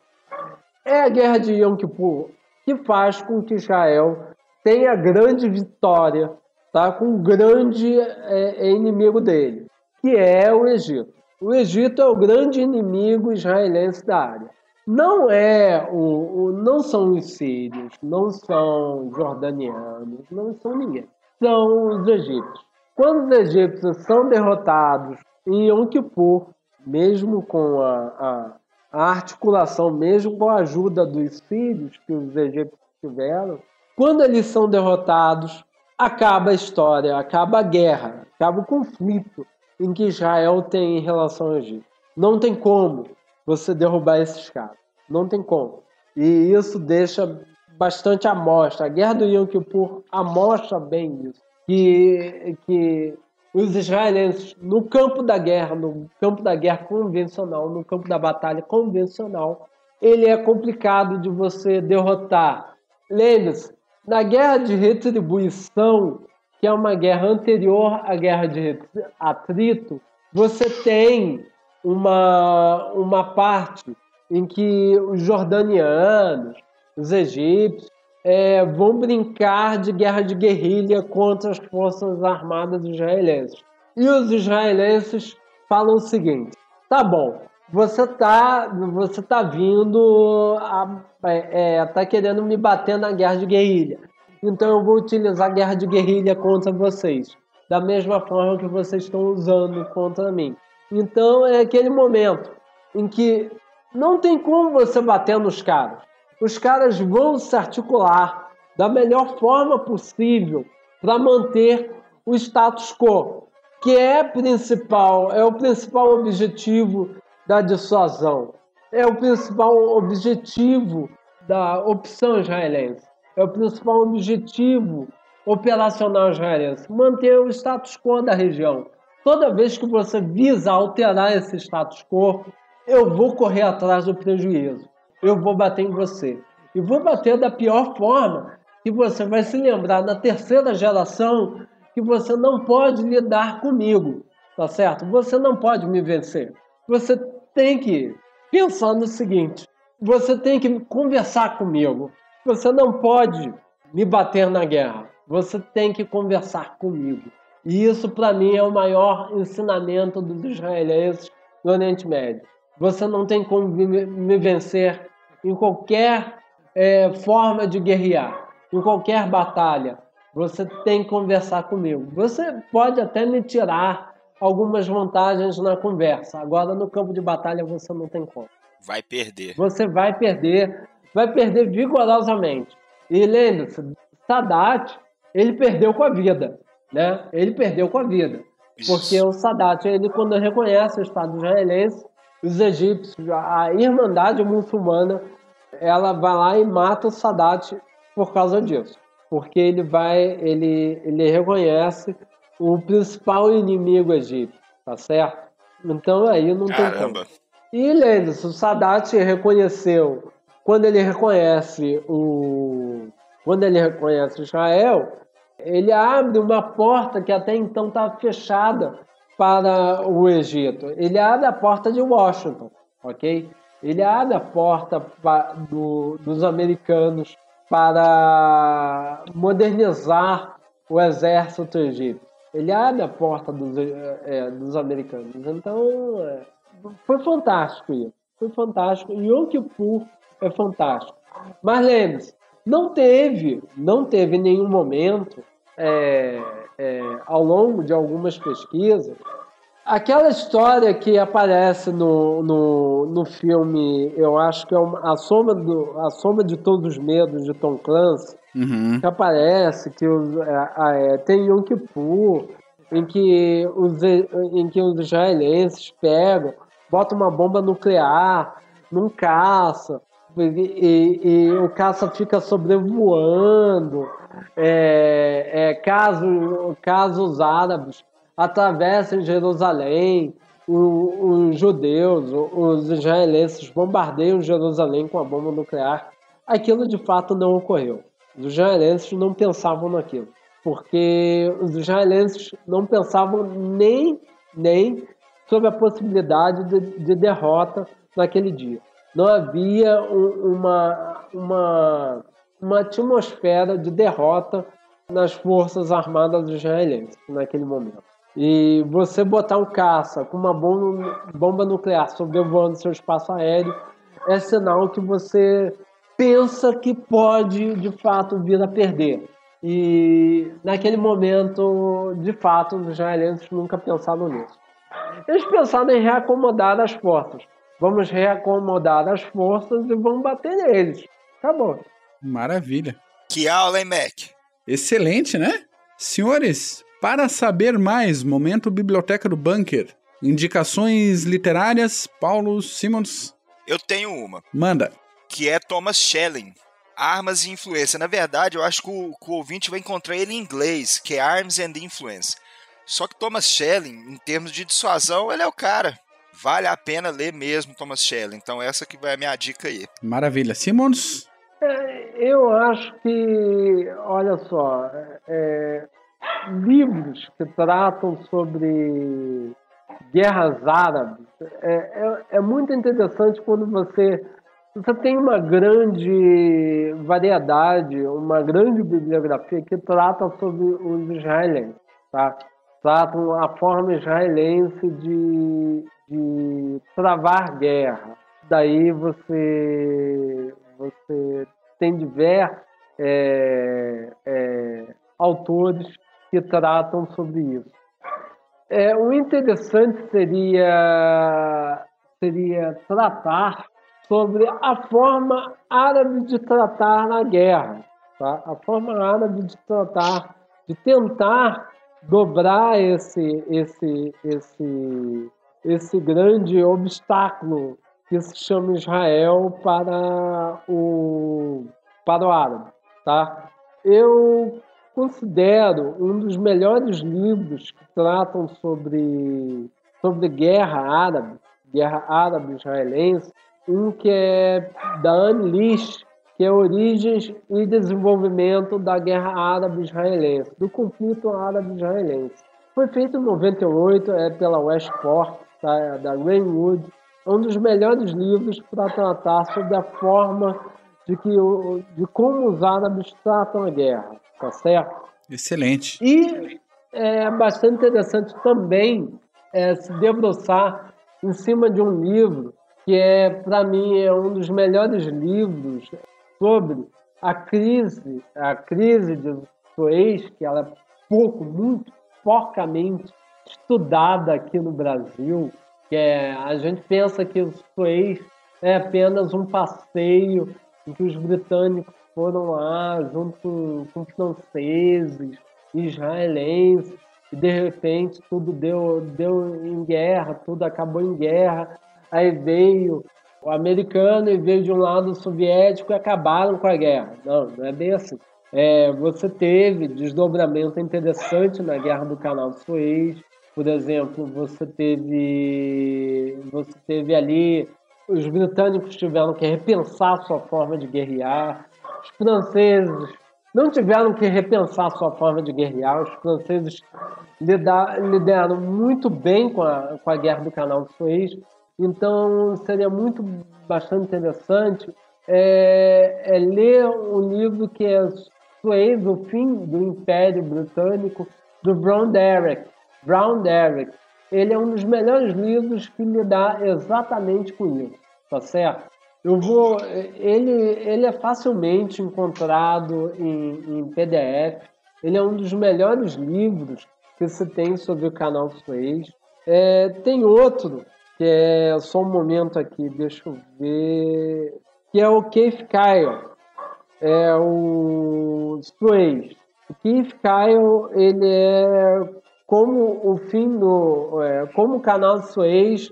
é a guerra de Yom Kippur que faz com que Israel tenha grande vitória tá, com um grande é, é, inimigo dele, que é o Egito. O Egito é o grande inimigo israelense da área. Não é o, o não são os sírios, não são jordanianos, não são ninguém. São os egípcios. Quando os egípcios são derrotados em Yom Kippur, mesmo com a, a, a articulação, mesmo com a ajuda dos sírios que os egípcios tiveram, quando eles são derrotados, acaba a história, acaba a guerra, acaba o conflito em que Israel tem em relação ao Egito. Não tem como você derrubar esses caras. Não tem como. E isso deixa bastante amostra. A guerra do Yom Kippur amostra bem isso. Que, que os israelenses, no campo da guerra, no campo da guerra convencional, no campo da batalha convencional, ele é complicado de você derrotar. Lembre-se, na guerra de retribuição, que é uma guerra anterior à guerra de atrito, você tem uma, uma parte em que os jordanianos, os egípcios, é, vão brincar de guerra de guerrilha contra as forças armadas israelenses. E os israelenses falam o seguinte: tá bom, você tá, você tá vindo, a, é, é, tá querendo me bater na guerra de guerrilha. Então eu vou utilizar a guerra de guerrilha contra vocês, da mesma forma que vocês estão usando contra mim. Então é aquele momento em que não tem como você bater nos caras. Os caras vão se articular da melhor forma possível para manter o status quo, que é principal, é o principal objetivo da dissuasão, é o principal objetivo da opção israelense, é o principal objetivo operacional israelense, manter o status quo da região. Toda vez que você visa alterar esse status quo, eu vou correr atrás do prejuízo. Eu vou bater em você. E vou bater da pior forma, que você vai se lembrar na terceira geração que você não pode lidar comigo, tá certo? Você não pode me vencer. Você tem que pensar no seguinte: você tem que conversar comigo. Você não pode me bater na guerra. Você tem que conversar comigo. E isso, para mim, é o maior ensinamento dos israelenses no Oriente Médio. Você não tem como me vencer em qualquer é, forma de guerrear, em qualquer batalha. Você tem que conversar comigo. Você pode até me tirar algumas vantagens na conversa. Agora, no campo de batalha, você não tem como. Vai perder. Você vai perder. Vai perder vigorosamente. E lembre-se, Sadat, ele perdeu com a vida. Né? Ele perdeu com a vida. Isso. Porque o Sadat, ele, quando reconhece o Estado israelense, os egípcios, a Irmandade muçulmana, ela vai lá e mata o Sadat por causa disso. Porque ele vai, ele, ele reconhece o principal inimigo egípcio, tá certo? Então aí não Caramba. tem como. E lembre-se, o Sadat reconheceu, quando ele reconhece o. Quando ele reconhece Israel, ele abre uma porta que até então estava fechada para o Egito. Ele abre a porta de Washington, ok? Ele abre a porta do, dos americanos para modernizar o exército egípcio. Ele abre a porta dos, é, dos americanos. Então, é, foi fantástico isso. Foi fantástico. O Kippur é fantástico. Mas lembre-se, não teve, não teve nenhum momento é, é, ao longo de algumas pesquisas, aquela história que aparece no, no, no filme, eu acho que é uma, a, soma do, a Soma de Todos os Medos, de Tom Clancy, uhum. que aparece, que os, é, é, tem Yom Kippur, em que, os, em que os israelenses pegam, botam uma bomba nuclear num caça, e, e, o caça fica sobrevoando, é, é, caso, casos árabes atravessam Jerusalém os judeus, os israelenses bombardeiam Jerusalém com a bomba nuclear, aquilo de fato não ocorreu. Os israelenses não pensavam naquilo, porque os israelenses não pensavam nem, nem sobre a possibilidade de, de derrota naquele dia. Não havia um, uma, uma, uma atmosfera de derrota nas forças armadas israelenses naquele momento. E você botar um caça com uma bomba, bomba nuclear sobrevoando seu espaço aéreo é sinal que você pensa que pode de fato vir a perder. E naquele momento, de fato, os israelenses nunca pensaram nisso. Eles pensaram em reacomodar as forças. Vamos reacomodar as forças e vamos bater neles. Acabou. Maravilha. Que aula, hein, Mac? Excelente, né? Senhores, para saber mais, momento Biblioteca do Bunker. Indicações literárias, Paulo Simons. Eu tenho uma. Manda. Que é Thomas Schelling. Armas e Influência. Na verdade, eu acho que o, que o ouvinte vai encontrar ele em inglês, que é Arms and Influence. Só que Thomas Schelling, em termos de dissuasão, ele é o cara. Vale a pena ler mesmo Thomas Schelling. Então essa que vai a minha dica aí. Maravilha. Simons? É, eu acho que, olha só, é, livros que tratam sobre guerras árabes é, é, é, muito interessante quando você você tem uma grande variedade, uma grande bibliografia que trata sobre os israelenses, tá? Tratam a forma israelense de, de travar guerra. Daí você você tem diversos é, é, autores que tratam sobre isso. É, o interessante seria, seria tratar sobre a forma árabe de tratar na guerra, tá? a forma árabe de tratar, de tentar dobrar esse, esse, esse, esse grande obstáculo que se chama Israel para o, para o árabe. Tá? Eu considero um dos melhores livros que tratam sobre, sobre guerra árabe, guerra árabe-israelense, um que é da Anne Lish, que é Origens e Desenvolvimento da Guerra Árabe-Israelense, do conflito árabe-israelense. Foi feito em 98, é pela Westport, tá, da Rainwood. É um dos melhores livros para tratar sobre a forma de, que, de como os árabes tratam a guerra tá certo? Excelente. E é bastante interessante também é, se debruçar em cima de um livro que é, para mim, é um dos melhores livros sobre a crise, a crise de Suez, que ela é pouco, muito porcamente estudada aqui no Brasil, que é, a gente pensa que o Suez é apenas um passeio em que os britânicos foram lá junto com franceses, israelenses, e de repente tudo deu, deu em guerra, tudo acabou em guerra. Aí veio o americano e veio de um lado o soviético e acabaram com a guerra. Não, não é bem assim. É, você teve desdobramento interessante na Guerra do Canal Suez. Por exemplo, você teve, você teve ali os britânicos tiveram que repensar sua forma de guerrear. Os franceses não tiveram que repensar sua forma de guerrear. Os franceses lidaram muito bem com a, com a guerra do Canal de Suez. Então, seria muito bastante interessante é, é ler um livro que é Suez, o fim do Império Britânico, do Brown Derrick. Brown Derrick. Ele é um dos melhores livros que lidar exatamente com isso, tá certo? Eu vou. Ele, ele é facilmente encontrado em, em PDF. Ele é um dos melhores livros que se tem sobre o canal Suez. É, tem outro, que é só um momento aqui, deixa eu ver. Que é o Keith Kyle. É o Suez. O Keith Kyle, ele é como o fim do. É, como o canal Suez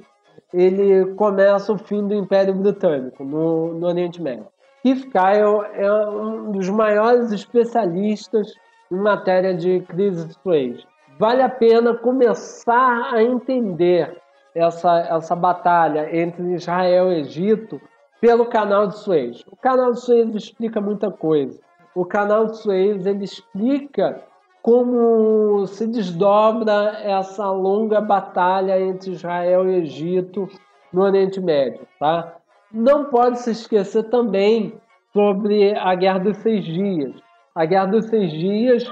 ele começa o fim do Império Britânico no, no Oriente Médio. Keith Kyle é um dos maiores especialistas em matéria de crise de Suez. Vale a pena começar a entender essa, essa batalha entre Israel e Egito pelo canal de Suez. O canal de Suez explica muita coisa. O canal de Suez ele explica como se desdobra essa longa batalha entre Israel e Egito no Oriente Médio. Tá? Não pode se esquecer também sobre a Guerra dos Seis Dias. A Guerra dos Seis Dias,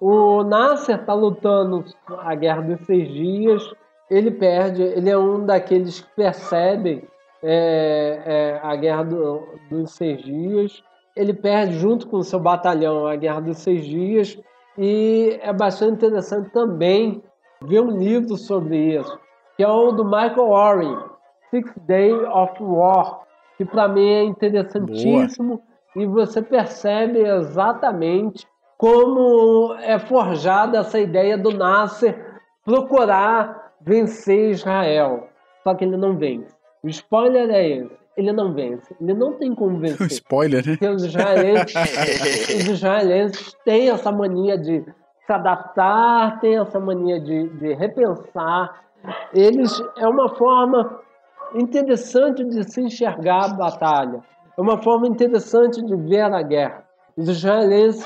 o Nasser está lutando a Guerra dos Seis Dias, ele perde, ele é um daqueles que percebem é, é, a Guerra do, dos Seis Dias. Ele perde junto com o seu batalhão a Guerra dos Seis Dias e é bastante interessante também ver um livro sobre isso, que é o do Michael Oren, Six Day of War, que para mim é interessantíssimo Boa. e você percebe exatamente como é forjada essa ideia do Nasser procurar vencer Israel. Só que ele não vence. O spoiler é esse. Ele não vence. Ele não tem como *laughs* vencer. spoiler, né? Porque os israelenses, os israelenses têm essa mania de se adaptar, têm essa mania de, de repensar. Eles é uma forma interessante de se enxergar a batalha. É uma forma interessante de ver a guerra. Os israelenses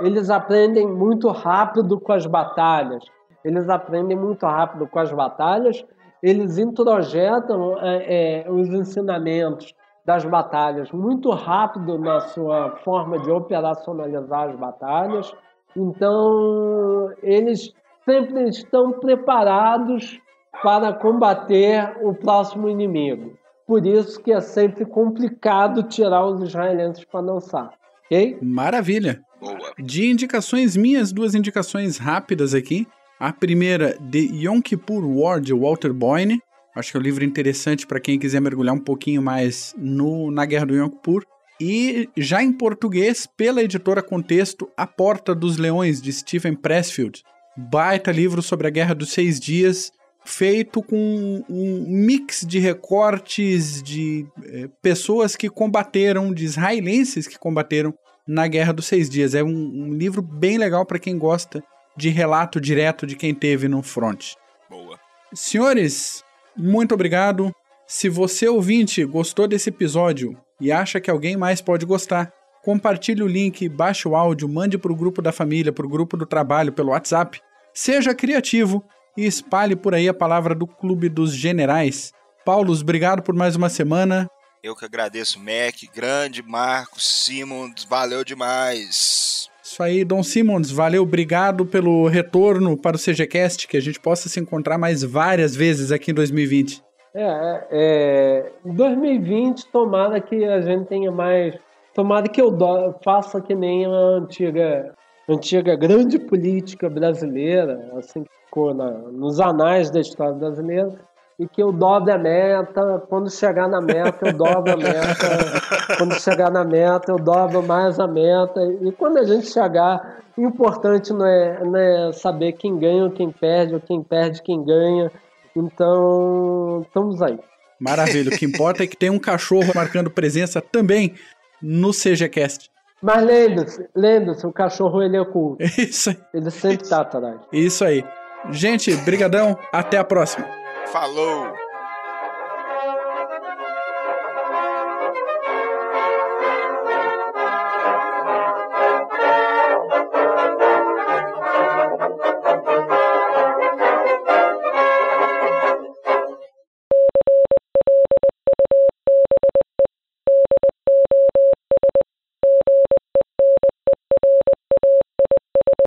eles aprendem muito rápido com as batalhas. Eles aprendem muito rápido com as batalhas. Eles introjetam é, é, os ensinamentos das batalhas muito rápido na sua forma de operacionalizar as batalhas. Então, eles sempre estão preparados para combater o próximo inimigo. Por isso que é sempre complicado tirar os israelenses para dançar. Ok? Maravilha. Boa. De indicações minhas, duas indicações rápidas aqui. A primeira, The Yom Kippur War, de Walter Boyne. Acho que é um livro interessante para quem quiser mergulhar um pouquinho mais no, na Guerra do Yom Kippur. E já em português, pela editora Contexto, A Porta dos Leões, de Stephen Pressfield. Baita livro sobre a Guerra dos Seis Dias feito com um mix de recortes de é, pessoas que combateram, de israelenses que combateram na Guerra dos Seis Dias. É um, um livro bem legal para quem gosta de relato direto de quem teve no front. Boa. Senhores, muito obrigado. Se você ouvinte gostou desse episódio e acha que alguém mais pode gostar, compartilhe o link, baixe o áudio, mande para o grupo da família, para o grupo do trabalho, pelo WhatsApp. Seja criativo e espalhe por aí a palavra do Clube dos Generais. Paulo, obrigado por mais uma semana. Eu que agradeço, Mac, grande Marcos Simons, valeu demais. Isso aí, Dom Simons, valeu, obrigado pelo retorno para o CGCast, que a gente possa se encontrar mais várias vezes aqui em 2020. É, é, é, em 2020, tomara que a gente tenha mais. Tomara que eu do, faça que nem a antiga, antiga grande política brasileira, assim, ficou na, nos anais da história brasileira e que eu dobre a meta, quando chegar na meta eu dobro a meta, quando chegar na meta eu dobro mais a meta e quando a gente chegar, o importante não é, não é saber quem ganha ou quem perde, ou quem perde quem ganha, então estamos aí. Maravilha, o que importa é que tem um cachorro marcando presença também no CGCast. Mas lembre-se, lembre-se, o cachorro ele é oculto. *laughs* Isso aí. Ele sempre tá atrás. Isso aí. Gente, brigadão, até a próxima. Falou!